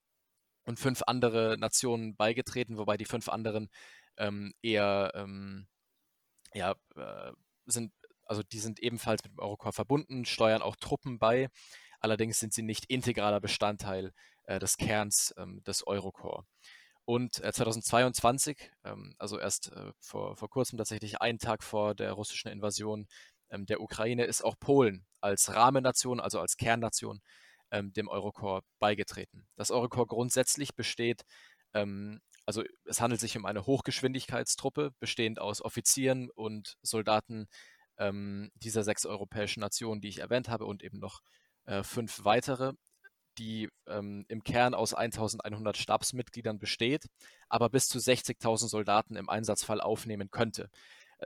und fünf andere Nationen beigetreten, wobei die fünf anderen ähm, eher ähm, ja, äh, sind, also die sind ebenfalls mit dem Eurocorps verbunden, steuern auch Truppen bei. Allerdings sind sie nicht integraler Bestandteil äh, des Kerns ähm, des Eurocorps. Und äh, 2022, ähm, also erst äh, vor, vor kurzem tatsächlich einen Tag vor der russischen Invasion ähm, der Ukraine, ist auch Polen als Rahmennation, also als Kernnation, ähm, dem Eurocorps beigetreten. Das Eurocorps grundsätzlich besteht, ähm, also es handelt sich um eine Hochgeschwindigkeitstruppe, bestehend aus Offizieren und Soldaten ähm, dieser sechs europäischen Nationen, die ich erwähnt habe, und eben noch äh, fünf weitere, die ähm, im Kern aus 1100 Stabsmitgliedern besteht, aber bis zu 60.000 Soldaten im Einsatzfall aufnehmen könnte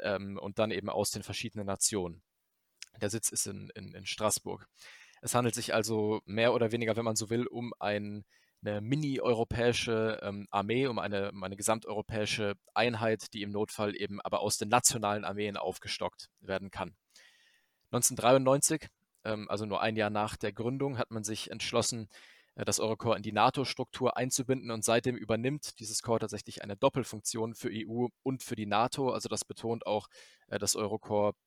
ähm, und dann eben aus den verschiedenen Nationen. Der Sitz ist in, in, in Straßburg. Es handelt sich also mehr oder weniger, wenn man so will, um ein, eine mini-europäische ähm, Armee, um eine, um eine gesamteuropäische Einheit, die im Notfall eben aber aus den nationalen Armeen aufgestockt werden kann. 1993, ähm, also nur ein Jahr nach der Gründung, hat man sich entschlossen, äh, das Eurocorps in die NATO-Struktur einzubinden und seitdem übernimmt dieses Corps tatsächlich eine Doppelfunktion für EU und für die NATO. Also das betont auch äh, das Eurocorps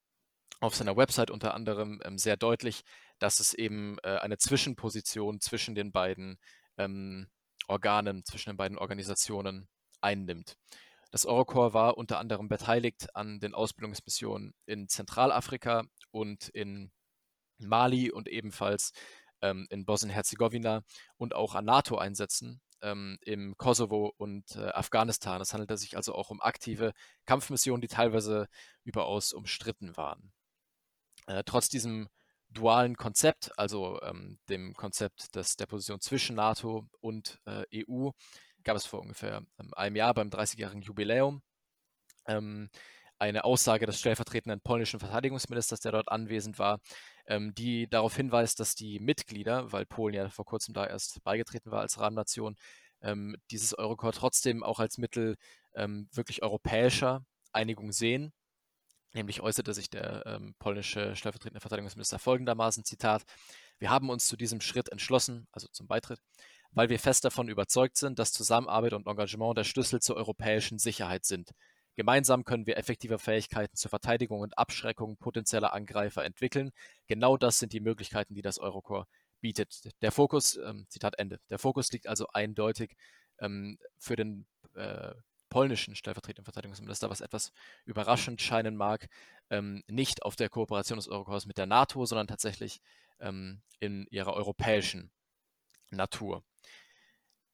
auf seiner Website unter anderem ähm, sehr deutlich, dass es eben äh, eine Zwischenposition zwischen den beiden ähm, Organen, zwischen den beiden Organisationen einnimmt. Das Eurocorps war unter anderem beteiligt an den Ausbildungsmissionen in Zentralafrika und in Mali und ebenfalls ähm, in Bosnien-Herzegowina und auch an NATO-Einsätzen ähm, im Kosovo und äh, Afghanistan. Es handelte sich also auch um aktive Kampfmissionen, die teilweise überaus umstritten waren. Äh, trotz diesem dualen Konzept, also ähm, dem Konzept des, der Position zwischen NATO und äh, EU, gab es vor ungefähr ähm, einem Jahr beim 30-jährigen Jubiläum ähm, eine Aussage des stellvertretenden polnischen Verteidigungsministers, der dort anwesend war, ähm, die darauf hinweist, dass die Mitglieder, weil Polen ja vor kurzem da erst beigetreten war als Rahmennation, ähm, dieses Eurocorps trotzdem auch als Mittel ähm, wirklich europäischer Einigung sehen Nämlich äußerte sich der ähm, polnische stellvertretende Verteidigungsminister folgendermaßen, Zitat, wir haben uns zu diesem Schritt entschlossen, also zum Beitritt, weil wir fest davon überzeugt sind, dass Zusammenarbeit und Engagement der Schlüssel zur europäischen Sicherheit sind. Gemeinsam können wir effektive Fähigkeiten zur Verteidigung und Abschreckung potenzieller Angreifer entwickeln. Genau das sind die Möglichkeiten, die das Eurocorps bietet. Der Fokus, ähm, Zitat Ende, der Fokus liegt also eindeutig ähm, für den äh, polnischen stellvertretenden Verteidigungsminister, was etwas überraschend scheinen mag, ähm, nicht auf der Kooperation des Eurokorps mit der NATO, sondern tatsächlich ähm, in ihrer europäischen Natur.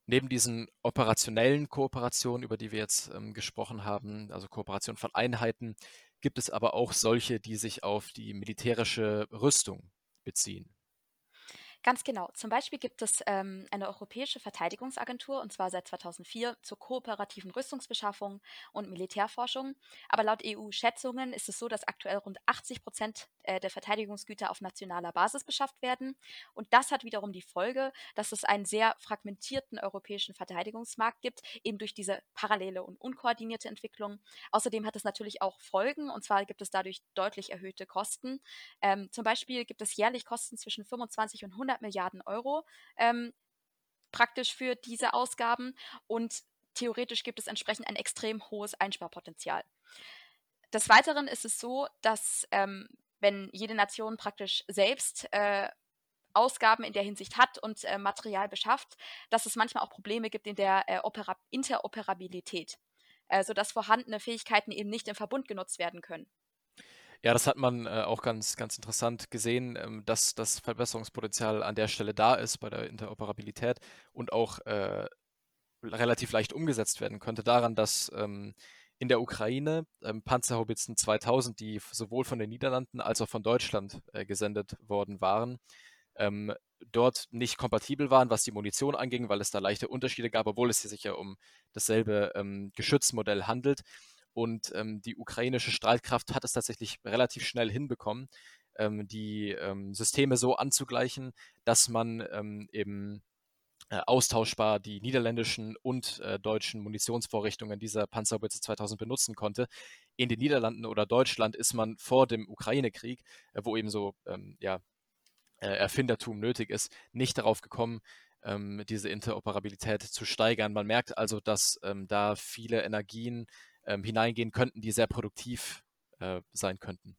Neben diesen operationellen Kooperationen, über die wir jetzt ähm, gesprochen haben, also Kooperation von Einheiten, gibt es aber auch solche, die sich auf die militärische Rüstung beziehen. Ganz genau. Zum Beispiel gibt es ähm, eine europäische Verteidigungsagentur, und zwar seit 2004, zur kooperativen Rüstungsbeschaffung und Militärforschung. Aber laut EU-Schätzungen ist es so, dass aktuell rund 80 Prozent äh, der Verteidigungsgüter auf nationaler Basis beschafft werden. Und das hat wiederum die Folge, dass es einen sehr fragmentierten europäischen Verteidigungsmarkt gibt, eben durch diese parallele und unkoordinierte Entwicklung. Außerdem hat es natürlich auch Folgen, und zwar gibt es dadurch deutlich erhöhte Kosten. Ähm, zum Beispiel gibt es jährlich Kosten zwischen 25 und 100 100 Milliarden Euro ähm, praktisch für diese Ausgaben und theoretisch gibt es entsprechend ein extrem hohes Einsparpotenzial. Des Weiteren ist es so, dass ähm, wenn jede Nation praktisch selbst äh, Ausgaben in der Hinsicht hat und äh, Material beschafft, dass es manchmal auch Probleme gibt in der äh, Interoperabilität, äh, sodass vorhandene Fähigkeiten eben nicht im Verbund genutzt werden können. Ja, das hat man äh, auch ganz, ganz interessant gesehen, ähm, dass das Verbesserungspotenzial an der Stelle da ist bei der Interoperabilität und auch äh, relativ leicht umgesetzt werden könnte daran, dass ähm, in der Ukraine ähm, Panzerhaubitzen 2000, die sowohl von den Niederlanden als auch von Deutschland äh, gesendet worden waren, ähm, dort nicht kompatibel waren, was die Munition anging, weil es da leichte Unterschiede gab, obwohl es sich ja um dasselbe ähm, Geschützmodell handelt. Und ähm, die ukrainische Streitkraft hat es tatsächlich relativ schnell hinbekommen, ähm, die ähm, Systeme so anzugleichen, dass man ähm, eben äh, austauschbar die niederländischen und äh, deutschen Munitionsvorrichtungen dieser Panzerhaubitze 2000 benutzen konnte. In den Niederlanden oder Deutschland ist man vor dem Ukraine-Krieg, äh, wo eben so ähm, ja, äh, Erfindertum nötig ist, nicht darauf gekommen, diese Interoperabilität zu steigern. Man merkt also, dass ähm, da viele Energien ähm, hineingehen könnten, die sehr produktiv äh, sein könnten.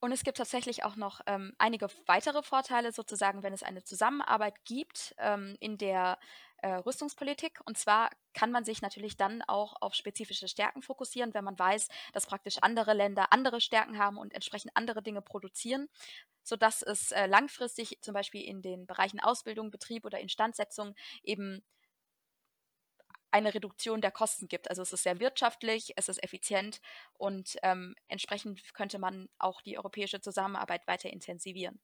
Und es gibt tatsächlich auch noch ähm, einige weitere Vorteile, sozusagen, wenn es eine Zusammenarbeit gibt ähm, in der äh, Rüstungspolitik. Und zwar kann man sich natürlich dann auch auf spezifische Stärken fokussieren, wenn man weiß, dass praktisch andere Länder andere Stärken haben und entsprechend andere Dinge produzieren, sodass es äh, langfristig zum Beispiel in den Bereichen Ausbildung, Betrieb oder Instandsetzung eben eine Reduktion der Kosten gibt. Also es ist sehr wirtschaftlich, es ist effizient und ähm, entsprechend könnte man auch die europäische Zusammenarbeit weiter intensivieren.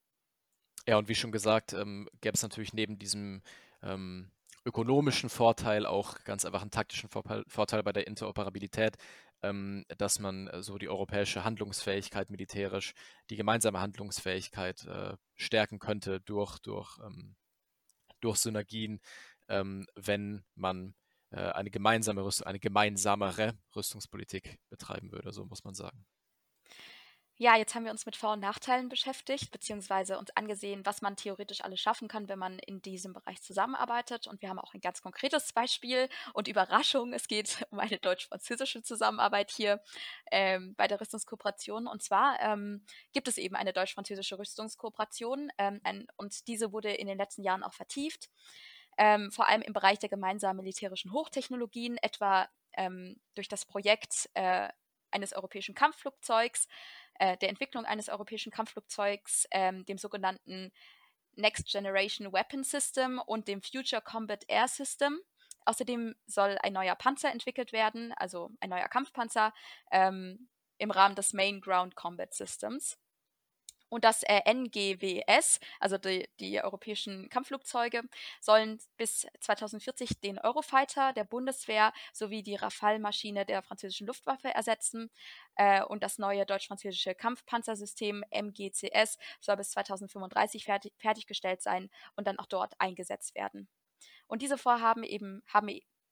Ja, und wie schon gesagt, ähm, gäbe es natürlich neben diesem ähm, ökonomischen Vorteil auch ganz einfach einen taktischen Vorteil bei der Interoperabilität, ähm, dass man äh, so die europäische Handlungsfähigkeit militärisch, die gemeinsame Handlungsfähigkeit äh, stärken könnte durch, durch, ähm, durch Synergien, ähm, wenn man eine gemeinsame Rüstung, eine gemeinsamere Rüstungspolitik betreiben würde, so muss man sagen. Ja, jetzt haben wir uns mit Vor- und Nachteilen beschäftigt, beziehungsweise uns angesehen, was man theoretisch alles schaffen kann, wenn man in diesem Bereich zusammenarbeitet. Und wir haben auch ein ganz konkretes Beispiel und Überraschung. Es geht *laughs* um eine deutsch-französische Zusammenarbeit hier ähm, bei der Rüstungskooperation. Und zwar ähm, gibt es eben eine deutsch-französische Rüstungskooperation ähm, ein, und diese wurde in den letzten Jahren auch vertieft ähm, vor allem im Bereich der gemeinsamen militärischen Hochtechnologien, etwa ähm, durch das Projekt äh, eines europäischen Kampfflugzeugs, äh, der Entwicklung eines europäischen Kampfflugzeugs, ähm, dem sogenannten Next Generation Weapon System und dem Future Combat Air System. Außerdem soll ein neuer Panzer entwickelt werden, also ein neuer Kampfpanzer ähm, im Rahmen des Main Ground Combat Systems. Und das äh, NGWS, also die, die, europäischen Kampfflugzeuge, sollen bis 2040 den Eurofighter der Bundeswehr sowie die Rafale-Maschine der französischen Luftwaffe ersetzen. Äh, und das neue deutsch-französische Kampfpanzersystem MGCS soll bis 2035 fertig, fertiggestellt sein und dann auch dort eingesetzt werden. Und diese Vorhaben eben haben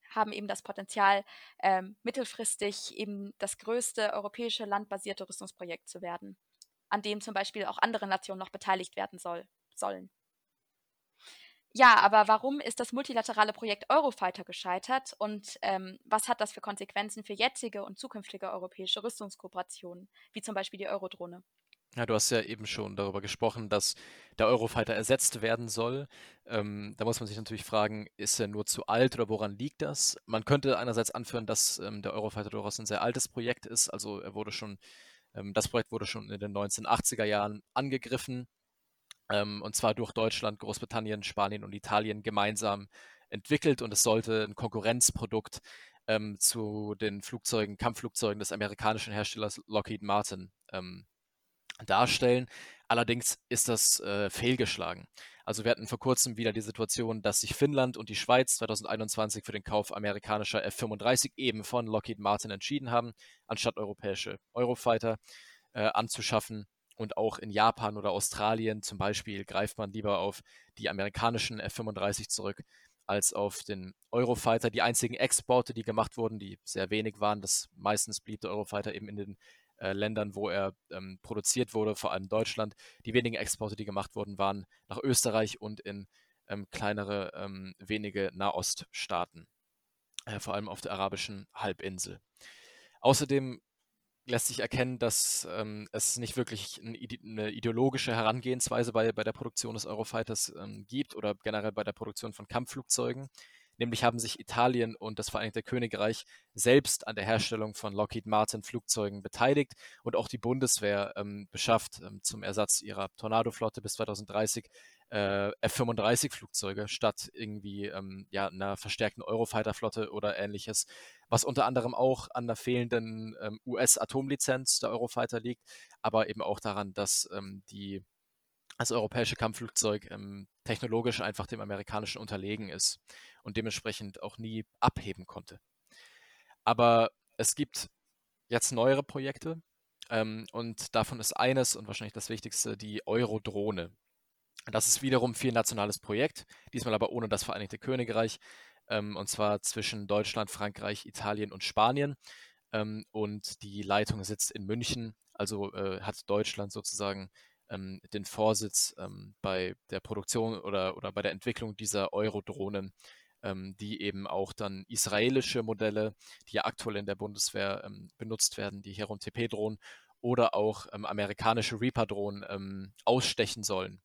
haben eben das Potenzial, ähm, mittelfristig eben das größte europäische landbasierte Rüstungsprojekt zu werden an dem zum Beispiel auch andere Nationen noch beteiligt werden soll, sollen. Ja, aber warum ist das multilaterale Projekt Eurofighter gescheitert und ähm, was hat das für Konsequenzen für jetzige und zukünftige europäische Rüstungskooperationen, wie zum Beispiel die Eurodrohne? Ja, du hast ja eben schon darüber gesprochen, dass der Eurofighter ersetzt werden soll. Ähm, da muss man sich natürlich fragen, ist er nur zu alt oder woran liegt das? Man könnte einerseits anführen, dass ähm, der Eurofighter durchaus ein sehr altes Projekt ist. Also er wurde schon das Projekt wurde schon in den 1980er Jahren angegriffen ähm, und zwar durch Deutschland, Großbritannien, Spanien und Italien gemeinsam entwickelt und es sollte ein Konkurrenzprodukt ähm, zu den Flugzeugen, Kampfflugzeugen des amerikanischen Herstellers Lockheed Martin ähm, darstellen. Allerdings ist das äh, fehlgeschlagen. Also wir hatten vor kurzem wieder die Situation, dass sich Finnland und die Schweiz 2021 für den Kauf amerikanischer F-35 eben von Lockheed Martin entschieden haben, anstatt europäische Eurofighter äh, anzuschaffen. Und auch in Japan oder Australien zum Beispiel greift man lieber auf die amerikanischen F-35 zurück als auf den Eurofighter. Die einzigen Exporte, die gemacht wurden, die sehr wenig waren, das meistens blieb der Eurofighter eben in den äh, Ländern, wo er ähm, produziert wurde, vor allem Deutschland. Die wenigen Exporte, die gemacht wurden, waren nach Österreich und in ähm, kleinere, ähm, wenige Nahoststaaten, äh, vor allem auf der arabischen Halbinsel. Außerdem lässt sich erkennen, dass ähm, es nicht wirklich ein, eine ideologische Herangehensweise bei, bei der Produktion des Eurofighters ähm, gibt oder generell bei der Produktion von Kampfflugzeugen. Nämlich haben sich Italien und das Vereinigte Königreich selbst an der Herstellung von Lockheed Martin Flugzeugen beteiligt und auch die Bundeswehr ähm, beschafft ähm, zum Ersatz ihrer Tornado-Flotte bis 2030 äh, F-35 Flugzeuge statt irgendwie ähm, ja, einer verstärkten Eurofighter-Flotte oder ähnliches, was unter anderem auch an der fehlenden ähm, US-Atomlizenz der Eurofighter liegt, aber eben auch daran, dass ähm, die das europäische Kampfflugzeug ähm, technologisch einfach dem amerikanischen unterlegen ist und dementsprechend auch nie abheben konnte. Aber es gibt jetzt neuere Projekte ähm, und davon ist eines und wahrscheinlich das wichtigste die Eurodrohne. Das ist wiederum viel nationales Projekt, diesmal aber ohne das Vereinigte Königreich, ähm, und zwar zwischen Deutschland, Frankreich, Italien und Spanien. Ähm, und die Leitung sitzt in München, also äh, hat Deutschland sozusagen ähm, den Vorsitz ähm, bei der Produktion oder, oder bei der Entwicklung dieser Eurodrohnen, ähm, die eben auch dann israelische Modelle, die ja aktuell in der Bundeswehr ähm, benutzt werden, die Heron TP-Drohnen oder auch amerikanische Reaper-Drohnen ausstechen sollen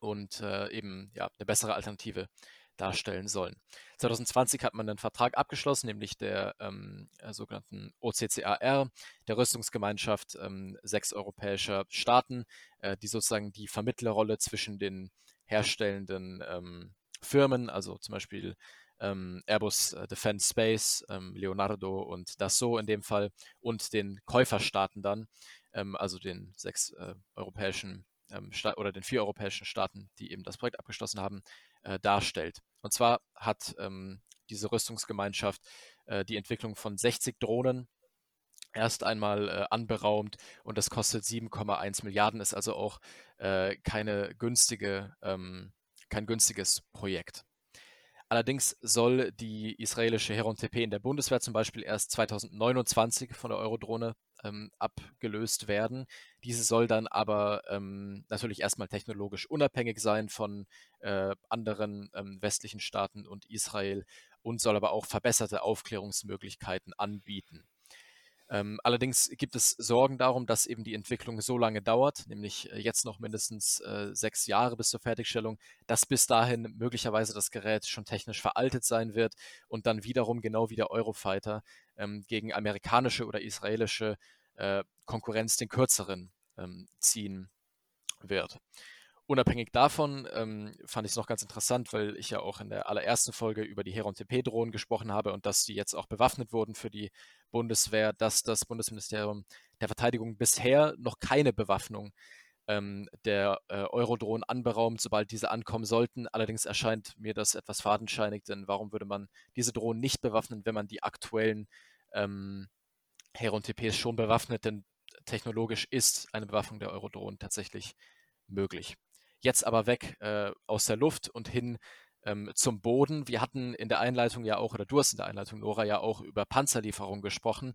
und äh, eben ja, eine bessere Alternative darstellen sollen. 2020 hat man einen Vertrag abgeschlossen, nämlich der ähm, äh, sogenannten OCCAR, der Rüstungsgemeinschaft ähm, sechs europäischer Staaten, äh, die sozusagen die Vermittlerrolle zwischen den herstellenden ähm, Firmen, also zum Beispiel ähm, Airbus äh, Defence Space, ähm, Leonardo und Dassault in dem Fall, und den Käuferstaaten dann, ähm, also den sechs äh, europäischen ähm, oder den vier europäischen Staaten, die eben das Projekt abgeschlossen haben, äh, darstellt. Und zwar hat ähm, diese Rüstungsgemeinschaft äh, die Entwicklung von 60 Drohnen erst einmal äh, anberaumt und das kostet 7,1 Milliarden, ist also auch äh, keine günstige, ähm, kein günstiges Projekt. Allerdings soll die israelische Heron TP in der Bundeswehr zum Beispiel erst 2029 von der Eurodrohne ähm, abgelöst werden. Diese soll dann aber ähm, natürlich erstmal technologisch unabhängig sein von äh, anderen ähm, westlichen Staaten und Israel und soll aber auch verbesserte Aufklärungsmöglichkeiten anbieten. Ähm, allerdings gibt es Sorgen darum, dass eben die Entwicklung so lange dauert, nämlich äh, jetzt noch mindestens äh, sechs Jahre bis zur Fertigstellung, dass bis dahin möglicherweise das Gerät schon technisch veraltet sein wird und dann wiederum genau wie der Eurofighter ähm, gegen amerikanische oder israelische äh, Konkurrenz den kürzeren ähm, ziehen wird. Unabhängig davon ähm, fand ich es noch ganz interessant, weil ich ja auch in der allerersten Folge über die Heron TP-Drohnen gesprochen habe und dass die jetzt auch bewaffnet wurden für die Bundeswehr, dass das Bundesministerium der Verteidigung bisher noch keine Bewaffnung ähm, der äh, Eurodrohnen anberaumt, sobald diese ankommen sollten. Allerdings erscheint mir das etwas fadenscheinig, denn warum würde man diese Drohnen nicht bewaffnen, wenn man die aktuellen ähm, Heron TPs schon bewaffnet? Denn technologisch ist eine Bewaffnung der Eurodrohnen tatsächlich möglich jetzt aber weg äh, aus der Luft und hin ähm, zum Boden. Wir hatten in der Einleitung ja auch, oder du hast in der Einleitung, Nora, ja auch über Panzerlieferungen gesprochen.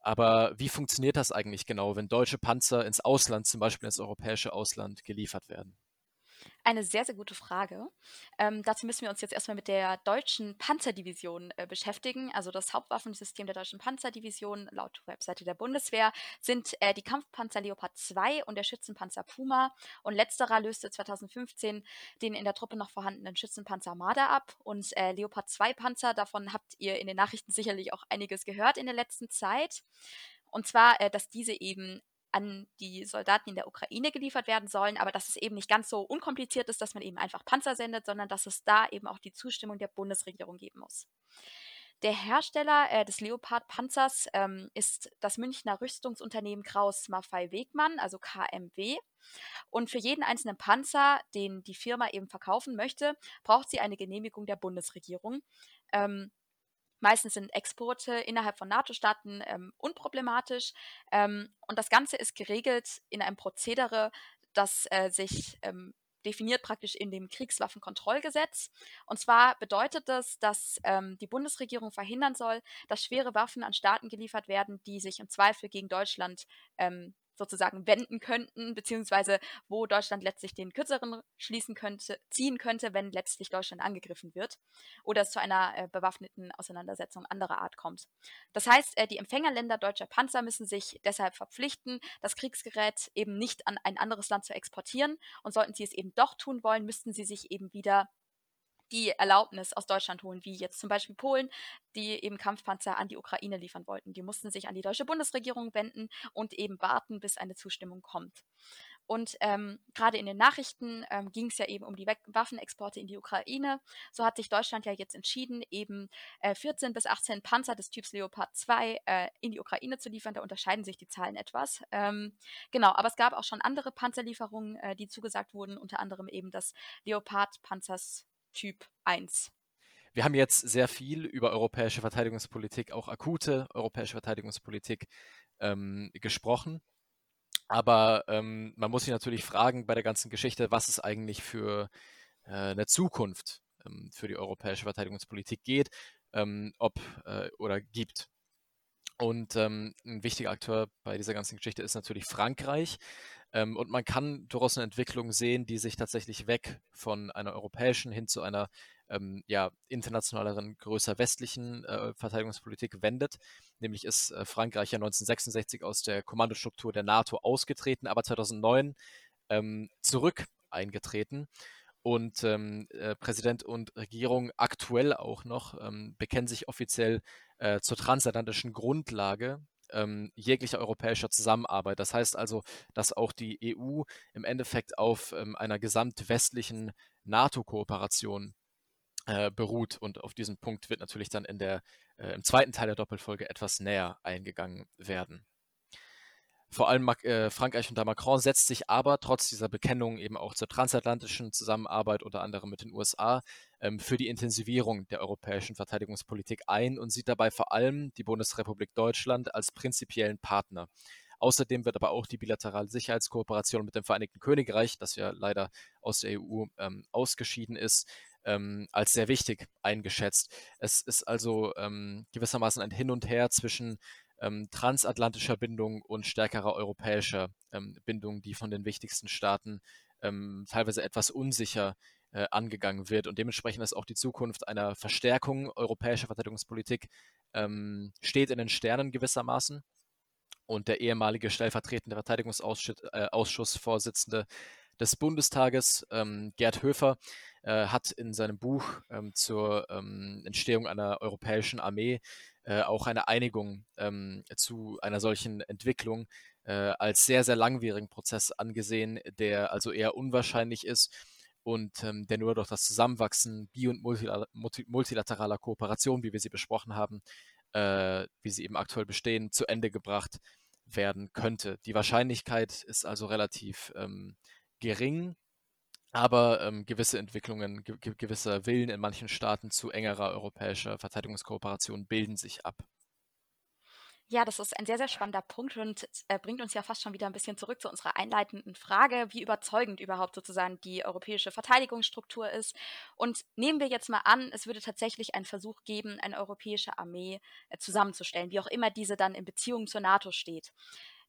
Aber wie funktioniert das eigentlich genau, wenn deutsche Panzer ins Ausland, zum Beispiel ins europäische Ausland, geliefert werden? Eine sehr, sehr gute Frage. Ähm, dazu müssen wir uns jetzt erstmal mit der deutschen Panzerdivision äh, beschäftigen. Also das Hauptwaffensystem der deutschen Panzerdivision laut Webseite der Bundeswehr sind äh, die Kampfpanzer Leopard 2 und der Schützenpanzer Puma. Und letzterer löste 2015 den in der Truppe noch vorhandenen Schützenpanzer Armada ab. Und äh, Leopard 2 Panzer, davon habt ihr in den Nachrichten sicherlich auch einiges gehört in der letzten Zeit. Und zwar, äh, dass diese eben an die Soldaten in der Ukraine geliefert werden sollen, aber dass es eben nicht ganz so unkompliziert ist, dass man eben einfach Panzer sendet, sondern dass es da eben auch die Zustimmung der Bundesregierung geben muss. Der Hersteller äh, des Leopard-Panzers ähm, ist das Münchner Rüstungsunternehmen Kraus Maffei Wegmann, also KMW. Und für jeden einzelnen Panzer, den die Firma eben verkaufen möchte, braucht sie eine Genehmigung der Bundesregierung. Ähm, Meistens sind Exporte innerhalb von NATO-Staaten ähm, unproblematisch. Ähm, und das Ganze ist geregelt in einem Prozedere, das äh, sich ähm, definiert praktisch in dem Kriegswaffenkontrollgesetz. Und zwar bedeutet das, dass ähm, die Bundesregierung verhindern soll, dass schwere Waffen an Staaten geliefert werden, die sich im Zweifel gegen Deutschland ähm, sozusagen wenden könnten, beziehungsweise wo Deutschland letztlich den kürzeren schließen könnte, ziehen könnte, wenn letztlich Deutschland angegriffen wird oder es zu einer äh, bewaffneten Auseinandersetzung anderer Art kommt. Das heißt, äh, die Empfängerländer deutscher Panzer müssen sich deshalb verpflichten, das Kriegsgerät eben nicht an ein anderes Land zu exportieren und sollten sie es eben doch tun wollen, müssten sie sich eben wieder die Erlaubnis aus Deutschland holen, wie jetzt zum Beispiel Polen, die eben Kampfpanzer an die Ukraine liefern wollten. Die mussten sich an die deutsche Bundesregierung wenden und eben warten, bis eine Zustimmung kommt. Und ähm, gerade in den Nachrichten ähm, ging es ja eben um die Waffenexporte in die Ukraine. So hat sich Deutschland ja jetzt entschieden, eben äh, 14 bis 18 Panzer des Typs Leopard 2 äh, in die Ukraine zu liefern. Da unterscheiden sich die Zahlen etwas. Ähm, genau, aber es gab auch schon andere Panzerlieferungen, äh, die zugesagt wurden, unter anderem eben das Leopard-Panzers Typ 1. Wir haben jetzt sehr viel über europäische Verteidigungspolitik, auch akute europäische Verteidigungspolitik ähm, gesprochen. Aber ähm, man muss sich natürlich fragen bei der ganzen Geschichte, was es eigentlich für äh, eine Zukunft ähm, für die europäische Verteidigungspolitik geht, ähm, ob äh, oder gibt. Und ähm, ein wichtiger Akteur bei dieser ganzen Geschichte ist natürlich Frankreich. Ähm, und man kann durchaus eine Entwicklung sehen, die sich tatsächlich weg von einer europäischen hin zu einer ähm, ja, internationaleren, größer westlichen äh, Verteidigungspolitik wendet. Nämlich ist äh, Frankreich ja 1966 aus der Kommandostruktur der NATO ausgetreten, aber 2009 ähm, zurück eingetreten. Und ähm, äh, Präsident und Regierung aktuell auch noch ähm, bekennen sich offiziell äh, zur transatlantischen Grundlage ähm, jeglicher europäischer Zusammenarbeit. Das heißt also, dass auch die EU im Endeffekt auf ähm, einer gesamtwestlichen NATO-Kooperation äh, beruht. Und auf diesen Punkt wird natürlich dann in der, äh, im zweiten Teil der Doppelfolge etwas näher eingegangen werden. Vor allem äh, Frankreich unter Macron setzt sich aber trotz dieser Bekennung eben auch zur transatlantischen Zusammenarbeit, unter anderem mit den USA, für die Intensivierung der europäischen Verteidigungspolitik ein und sieht dabei vor allem die Bundesrepublik Deutschland als prinzipiellen Partner. Außerdem wird aber auch die bilaterale Sicherheitskooperation mit dem Vereinigten Königreich, das ja leider aus der EU ähm, ausgeschieden ist, ähm, als sehr wichtig eingeschätzt. Es ist also ähm, gewissermaßen ein Hin und Her zwischen ähm, transatlantischer Bindung und stärkerer europäischer ähm, Bindung, die von den wichtigsten Staaten ähm, teilweise etwas unsicher äh, angegangen wird. Und dementsprechend ist auch die Zukunft einer Verstärkung europäischer Verteidigungspolitik ähm, steht in den Sternen gewissermaßen. Und der ehemalige stellvertretende Verteidigungsausschussvorsitzende äh, des Bundestages, ähm, Gerd Höfer, äh, hat in seinem Buch ähm, zur ähm, Entstehung einer europäischen Armee äh, auch eine Einigung ähm, zu einer solchen Entwicklung äh, als sehr, sehr langwierigen Prozess angesehen, der also eher unwahrscheinlich ist und ähm, der nur durch das Zusammenwachsen bi- und multilateraler Kooperation, wie wir sie besprochen haben, äh, wie sie eben aktuell bestehen, zu Ende gebracht werden könnte. Die Wahrscheinlichkeit ist also relativ ähm, gering, aber ähm, gewisse Entwicklungen, ge gewisser Willen in manchen Staaten zu engerer europäischer Verteidigungskooperation bilden sich ab. Ja, das ist ein sehr, sehr spannender Punkt und äh, bringt uns ja fast schon wieder ein bisschen zurück zu unserer einleitenden Frage, wie überzeugend überhaupt sozusagen die europäische Verteidigungsstruktur ist. Und nehmen wir jetzt mal an, es würde tatsächlich einen Versuch geben, eine europäische Armee äh, zusammenzustellen, wie auch immer diese dann in Beziehung zur NATO steht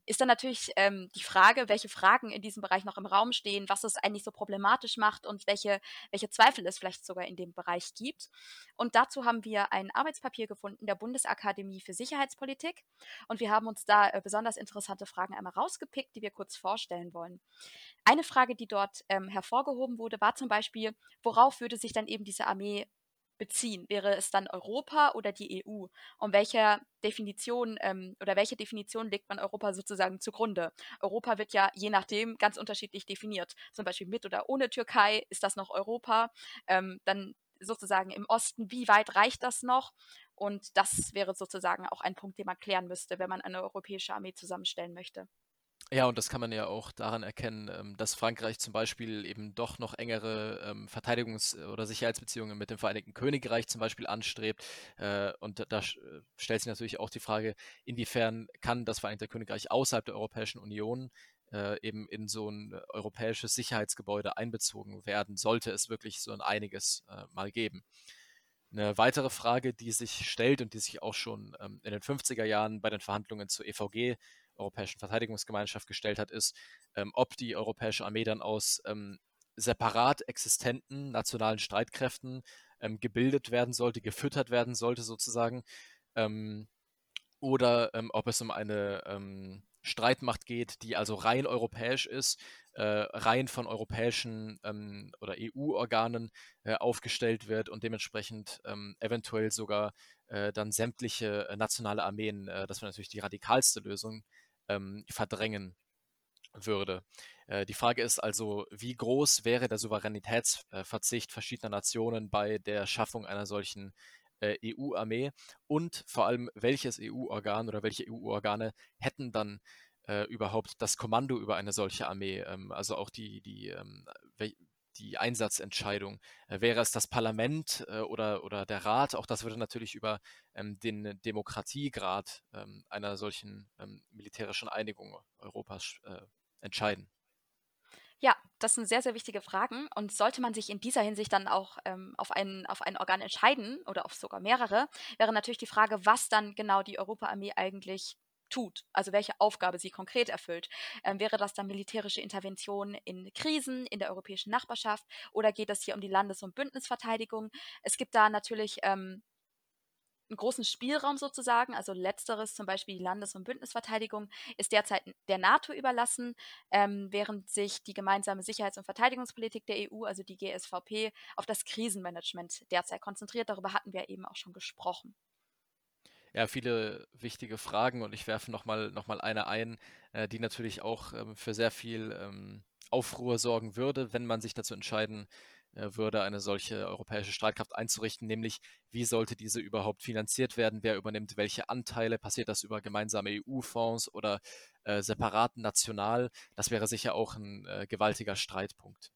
ist dann natürlich ähm, die Frage, welche Fragen in diesem Bereich noch im Raum stehen, was es eigentlich so problematisch macht und welche, welche Zweifel es vielleicht sogar in dem Bereich gibt. Und dazu haben wir ein Arbeitspapier gefunden der Bundesakademie für Sicherheitspolitik. Und wir haben uns da äh, besonders interessante Fragen einmal rausgepickt, die wir kurz vorstellen wollen. Eine Frage, die dort ähm, hervorgehoben wurde, war zum Beispiel, worauf würde sich dann eben diese Armee beziehen? Wäre es dann Europa oder die EU? Und welche Definition ähm, oder welche Definition legt man Europa sozusagen zugrunde? Europa wird ja je nachdem ganz unterschiedlich definiert. Zum Beispiel mit oder ohne Türkei ist das noch Europa. Ähm, dann sozusagen im Osten, wie weit reicht das noch? Und das wäre sozusagen auch ein Punkt, den man klären müsste, wenn man eine europäische Armee zusammenstellen möchte. Ja, und das kann man ja auch daran erkennen, ähm, dass Frankreich zum Beispiel eben doch noch engere ähm, Verteidigungs- oder Sicherheitsbeziehungen mit dem Vereinigten Königreich zum Beispiel anstrebt. Äh, und da, äh, stellt sich natürlich auch die Frage, inwiefern kann das Vereinigte Königreich außerhalb der Europäischen Union äh, eben in so ein europäisches Sicherheitsgebäude einbezogen werden, sollte es wirklich so ein einiges äh, mal geben. Eine weitere Frage, die sich stellt und die sich auch schon ähm, in den 50er Jahren bei den Verhandlungen zur EVG Europäischen Verteidigungsgemeinschaft gestellt hat, ist, ähm, ob die europäische Armee dann aus ähm, separat existenten nationalen Streitkräften ähm, gebildet werden sollte, gefüttert werden sollte sozusagen, ähm, oder ähm, ob es um eine Streitmacht geht, die also rein europäisch ist, äh, rein von europäischen ähm, oder EU-Organen äh, aufgestellt wird und dementsprechend ähm, eventuell sogar äh, dann sämtliche äh, nationale Armeen, äh, das wäre natürlich die radikalste Lösung, ähm, verdrängen würde. Äh, die Frage ist also, wie groß wäre der Souveränitätsverzicht verschiedener Nationen bei der Schaffung einer solchen äh, EU-Armee und vor allem, welches EU-Organ oder welche EU-Organe hätten dann äh, überhaupt das Kommando über eine solche Armee? Ähm, also auch die, die ähm, die Einsatzentscheidung? Äh, wäre es das Parlament äh, oder, oder der Rat? Auch das würde natürlich über ähm, den Demokratiegrad ähm, einer solchen ähm, militärischen Einigung Europas äh, entscheiden. Ja, das sind sehr, sehr wichtige Fragen. Und sollte man sich in dieser Hinsicht dann auch ähm, auf, ein, auf ein Organ entscheiden oder auf sogar mehrere, wäre natürlich die Frage, was dann genau die Europaarmee eigentlich tut, also welche Aufgabe sie konkret erfüllt. Ähm, wäre das dann militärische Intervention in Krisen in der europäischen Nachbarschaft oder geht es hier um die Landes- und Bündnisverteidigung? Es gibt da natürlich ähm, einen großen Spielraum sozusagen. Also letzteres, zum Beispiel die Landes- und Bündnisverteidigung, ist derzeit der NATO überlassen, ähm, während sich die gemeinsame Sicherheits- und Verteidigungspolitik der EU, also die GSVP, auf das Krisenmanagement derzeit konzentriert. Darüber hatten wir eben auch schon gesprochen. Ja, viele wichtige Fragen und ich werfe nochmal noch mal eine ein, äh, die natürlich auch ähm, für sehr viel ähm, Aufruhr sorgen würde, wenn man sich dazu entscheiden äh, würde, eine solche europäische Streitkraft einzurichten, nämlich wie sollte diese überhaupt finanziert werden, wer übernimmt welche Anteile, passiert das über gemeinsame EU-Fonds oder äh, separat national, das wäre sicher auch ein äh, gewaltiger Streitpunkt.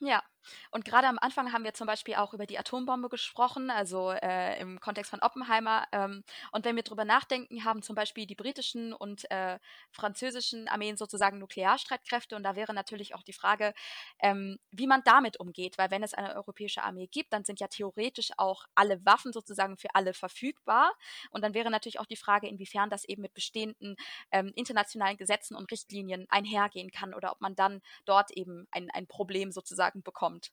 Ja, und gerade am Anfang haben wir zum Beispiel auch über die Atombombe gesprochen, also äh, im Kontext von Oppenheimer. Ähm, und wenn wir drüber nachdenken, haben zum Beispiel die britischen und äh, französischen Armeen sozusagen Nuklearstreitkräfte. Und da wäre natürlich auch die Frage, ähm, wie man damit umgeht. Weil wenn es eine europäische Armee gibt, dann sind ja theoretisch auch alle Waffen sozusagen für alle verfügbar. Und dann wäre natürlich auch die Frage, inwiefern das eben mit bestehenden ähm, internationalen Gesetzen und Richtlinien einhergehen kann oder ob man dann dort eben ein, ein Problem sozusagen sozusagen bekommt.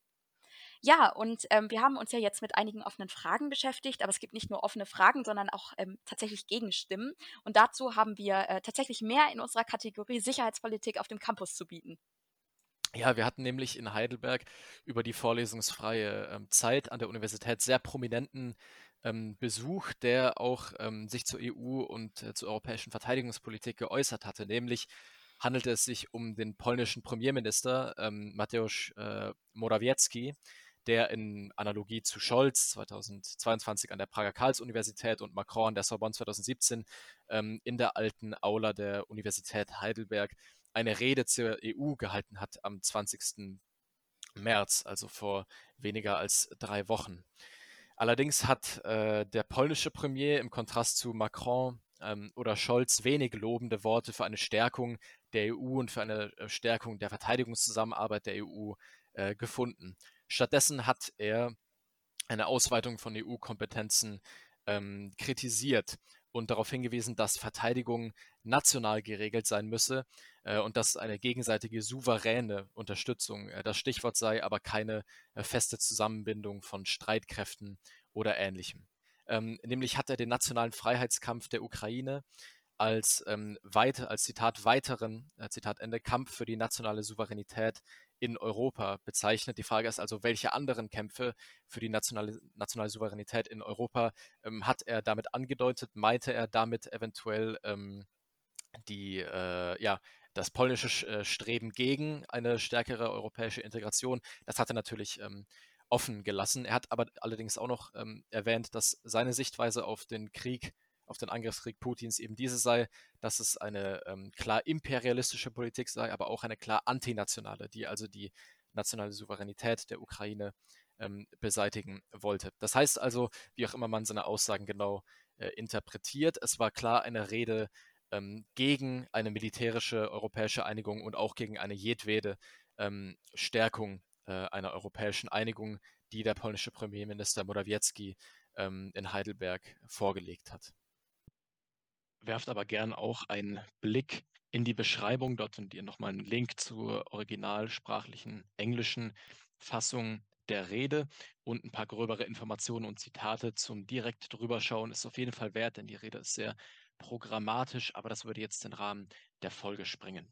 Ja, und ähm, wir haben uns ja jetzt mit einigen offenen Fragen beschäftigt, aber es gibt nicht nur offene Fragen, sondern auch ähm, tatsächlich Gegenstimmen. Und dazu haben wir äh, tatsächlich mehr in unserer Kategorie Sicherheitspolitik auf dem Campus zu bieten. Ja, wir hatten nämlich in Heidelberg über die vorlesungsfreie ähm, Zeit an der Universität sehr prominenten ähm, Besuch, der auch ähm, sich zur EU und äh, zur europäischen Verteidigungspolitik geäußert hatte, nämlich handelte es sich um den polnischen Premierminister ähm, Mateusz äh, Morawiecki, der in Analogie zu Scholz 2022 an der Prager Karls-Universität und Macron an der Sorbonne 2017 ähm, in der alten Aula der Universität Heidelberg eine Rede zur EU gehalten hat am 20. März, also vor weniger als drei Wochen. Allerdings hat äh, der polnische Premier im Kontrast zu Macron ähm, oder Scholz wenig lobende Worte für eine Stärkung der EU und für eine äh, Stärkung der Verteidigungszusammenarbeit der EU äh, gefunden. Stattdessen hat er eine Ausweitung von EU-Kompetenzen ähm, kritisiert und darauf hingewiesen, dass Verteidigung national geregelt sein müsse äh, und dass eine gegenseitige souveräne Unterstützung äh, das Stichwort sei, aber keine äh, feste Zusammenbindung von Streitkräften oder ähnlichem. Ähm, nämlich hat er den nationalen Freiheitskampf der Ukraine als ähm, weite, als Zitat weiteren, äh, Zitat Ende, Kampf für die nationale Souveränität in Europa bezeichnet. Die Frage ist also, welche anderen Kämpfe für die nationale, nationale Souveränität in Europa ähm, hat er damit angedeutet? Meinte er damit eventuell ähm, die, äh, ja, das polnische äh, Streben gegen eine stärkere europäische Integration? Das hat er natürlich ähm, offen gelassen. Er hat aber allerdings auch noch ähm, erwähnt, dass seine Sichtweise auf den Krieg auf den Angriffskrieg Putins eben diese sei, dass es eine ähm, klar imperialistische Politik sei, aber auch eine klar antinationale, die also die nationale Souveränität der Ukraine ähm, beseitigen wollte. Das heißt also, wie auch immer man seine Aussagen genau äh, interpretiert, es war klar eine Rede ähm, gegen eine militärische europäische Einigung und auch gegen eine jedwede ähm, Stärkung äh, einer europäischen Einigung, die der polnische Premierminister Morawiecki ähm, in Heidelberg vorgelegt hat werft aber gern auch einen Blick in die Beschreibung. Dort findet ihr nochmal einen Link zur originalsprachlichen englischen Fassung der Rede und ein paar gröbere Informationen und Zitate zum direkt drüber schauen ist auf jeden Fall wert, denn die Rede ist sehr programmatisch, aber das würde jetzt den Rahmen der Folge sprengen.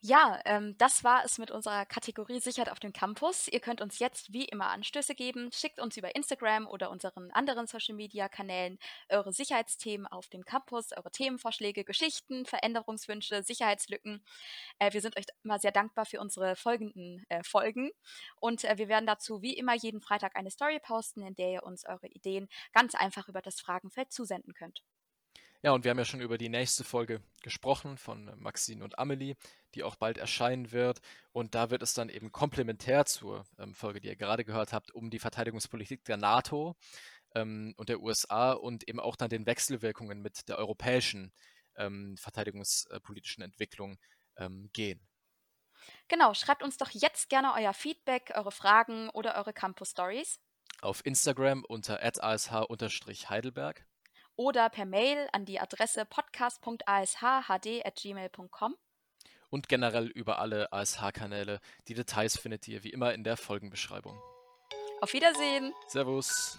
Ja, ähm, das war es mit unserer Kategorie Sicherheit auf dem Campus. Ihr könnt uns jetzt wie immer Anstöße geben. Schickt uns über Instagram oder unseren anderen Social Media Kanälen eure Sicherheitsthemen auf dem Campus, eure Themenvorschläge, Geschichten, Veränderungswünsche, Sicherheitslücken. Äh, wir sind euch immer sehr dankbar für unsere folgenden äh, Folgen. Und äh, wir werden dazu wie immer jeden Freitag eine Story posten, in der ihr uns eure Ideen ganz einfach über das Fragenfeld zusenden könnt. Ja, und wir haben ja schon über die nächste Folge gesprochen von Maxine und Amelie, die auch bald erscheinen wird. Und da wird es dann eben komplementär zur ähm, Folge, die ihr gerade gehört habt, um die Verteidigungspolitik der NATO ähm, und der USA und eben auch dann den Wechselwirkungen mit der europäischen ähm, verteidigungspolitischen Entwicklung ähm, gehen. Genau, schreibt uns doch jetzt gerne euer Feedback, eure Fragen oder eure Campus Stories. Auf Instagram unter ash-heidelberg. Oder per Mail an die Adresse podcast.ashhd.gmail.com. Und generell über alle ASH-Kanäle. Die Details findet ihr wie immer in der Folgenbeschreibung. Auf Wiedersehen. Servus.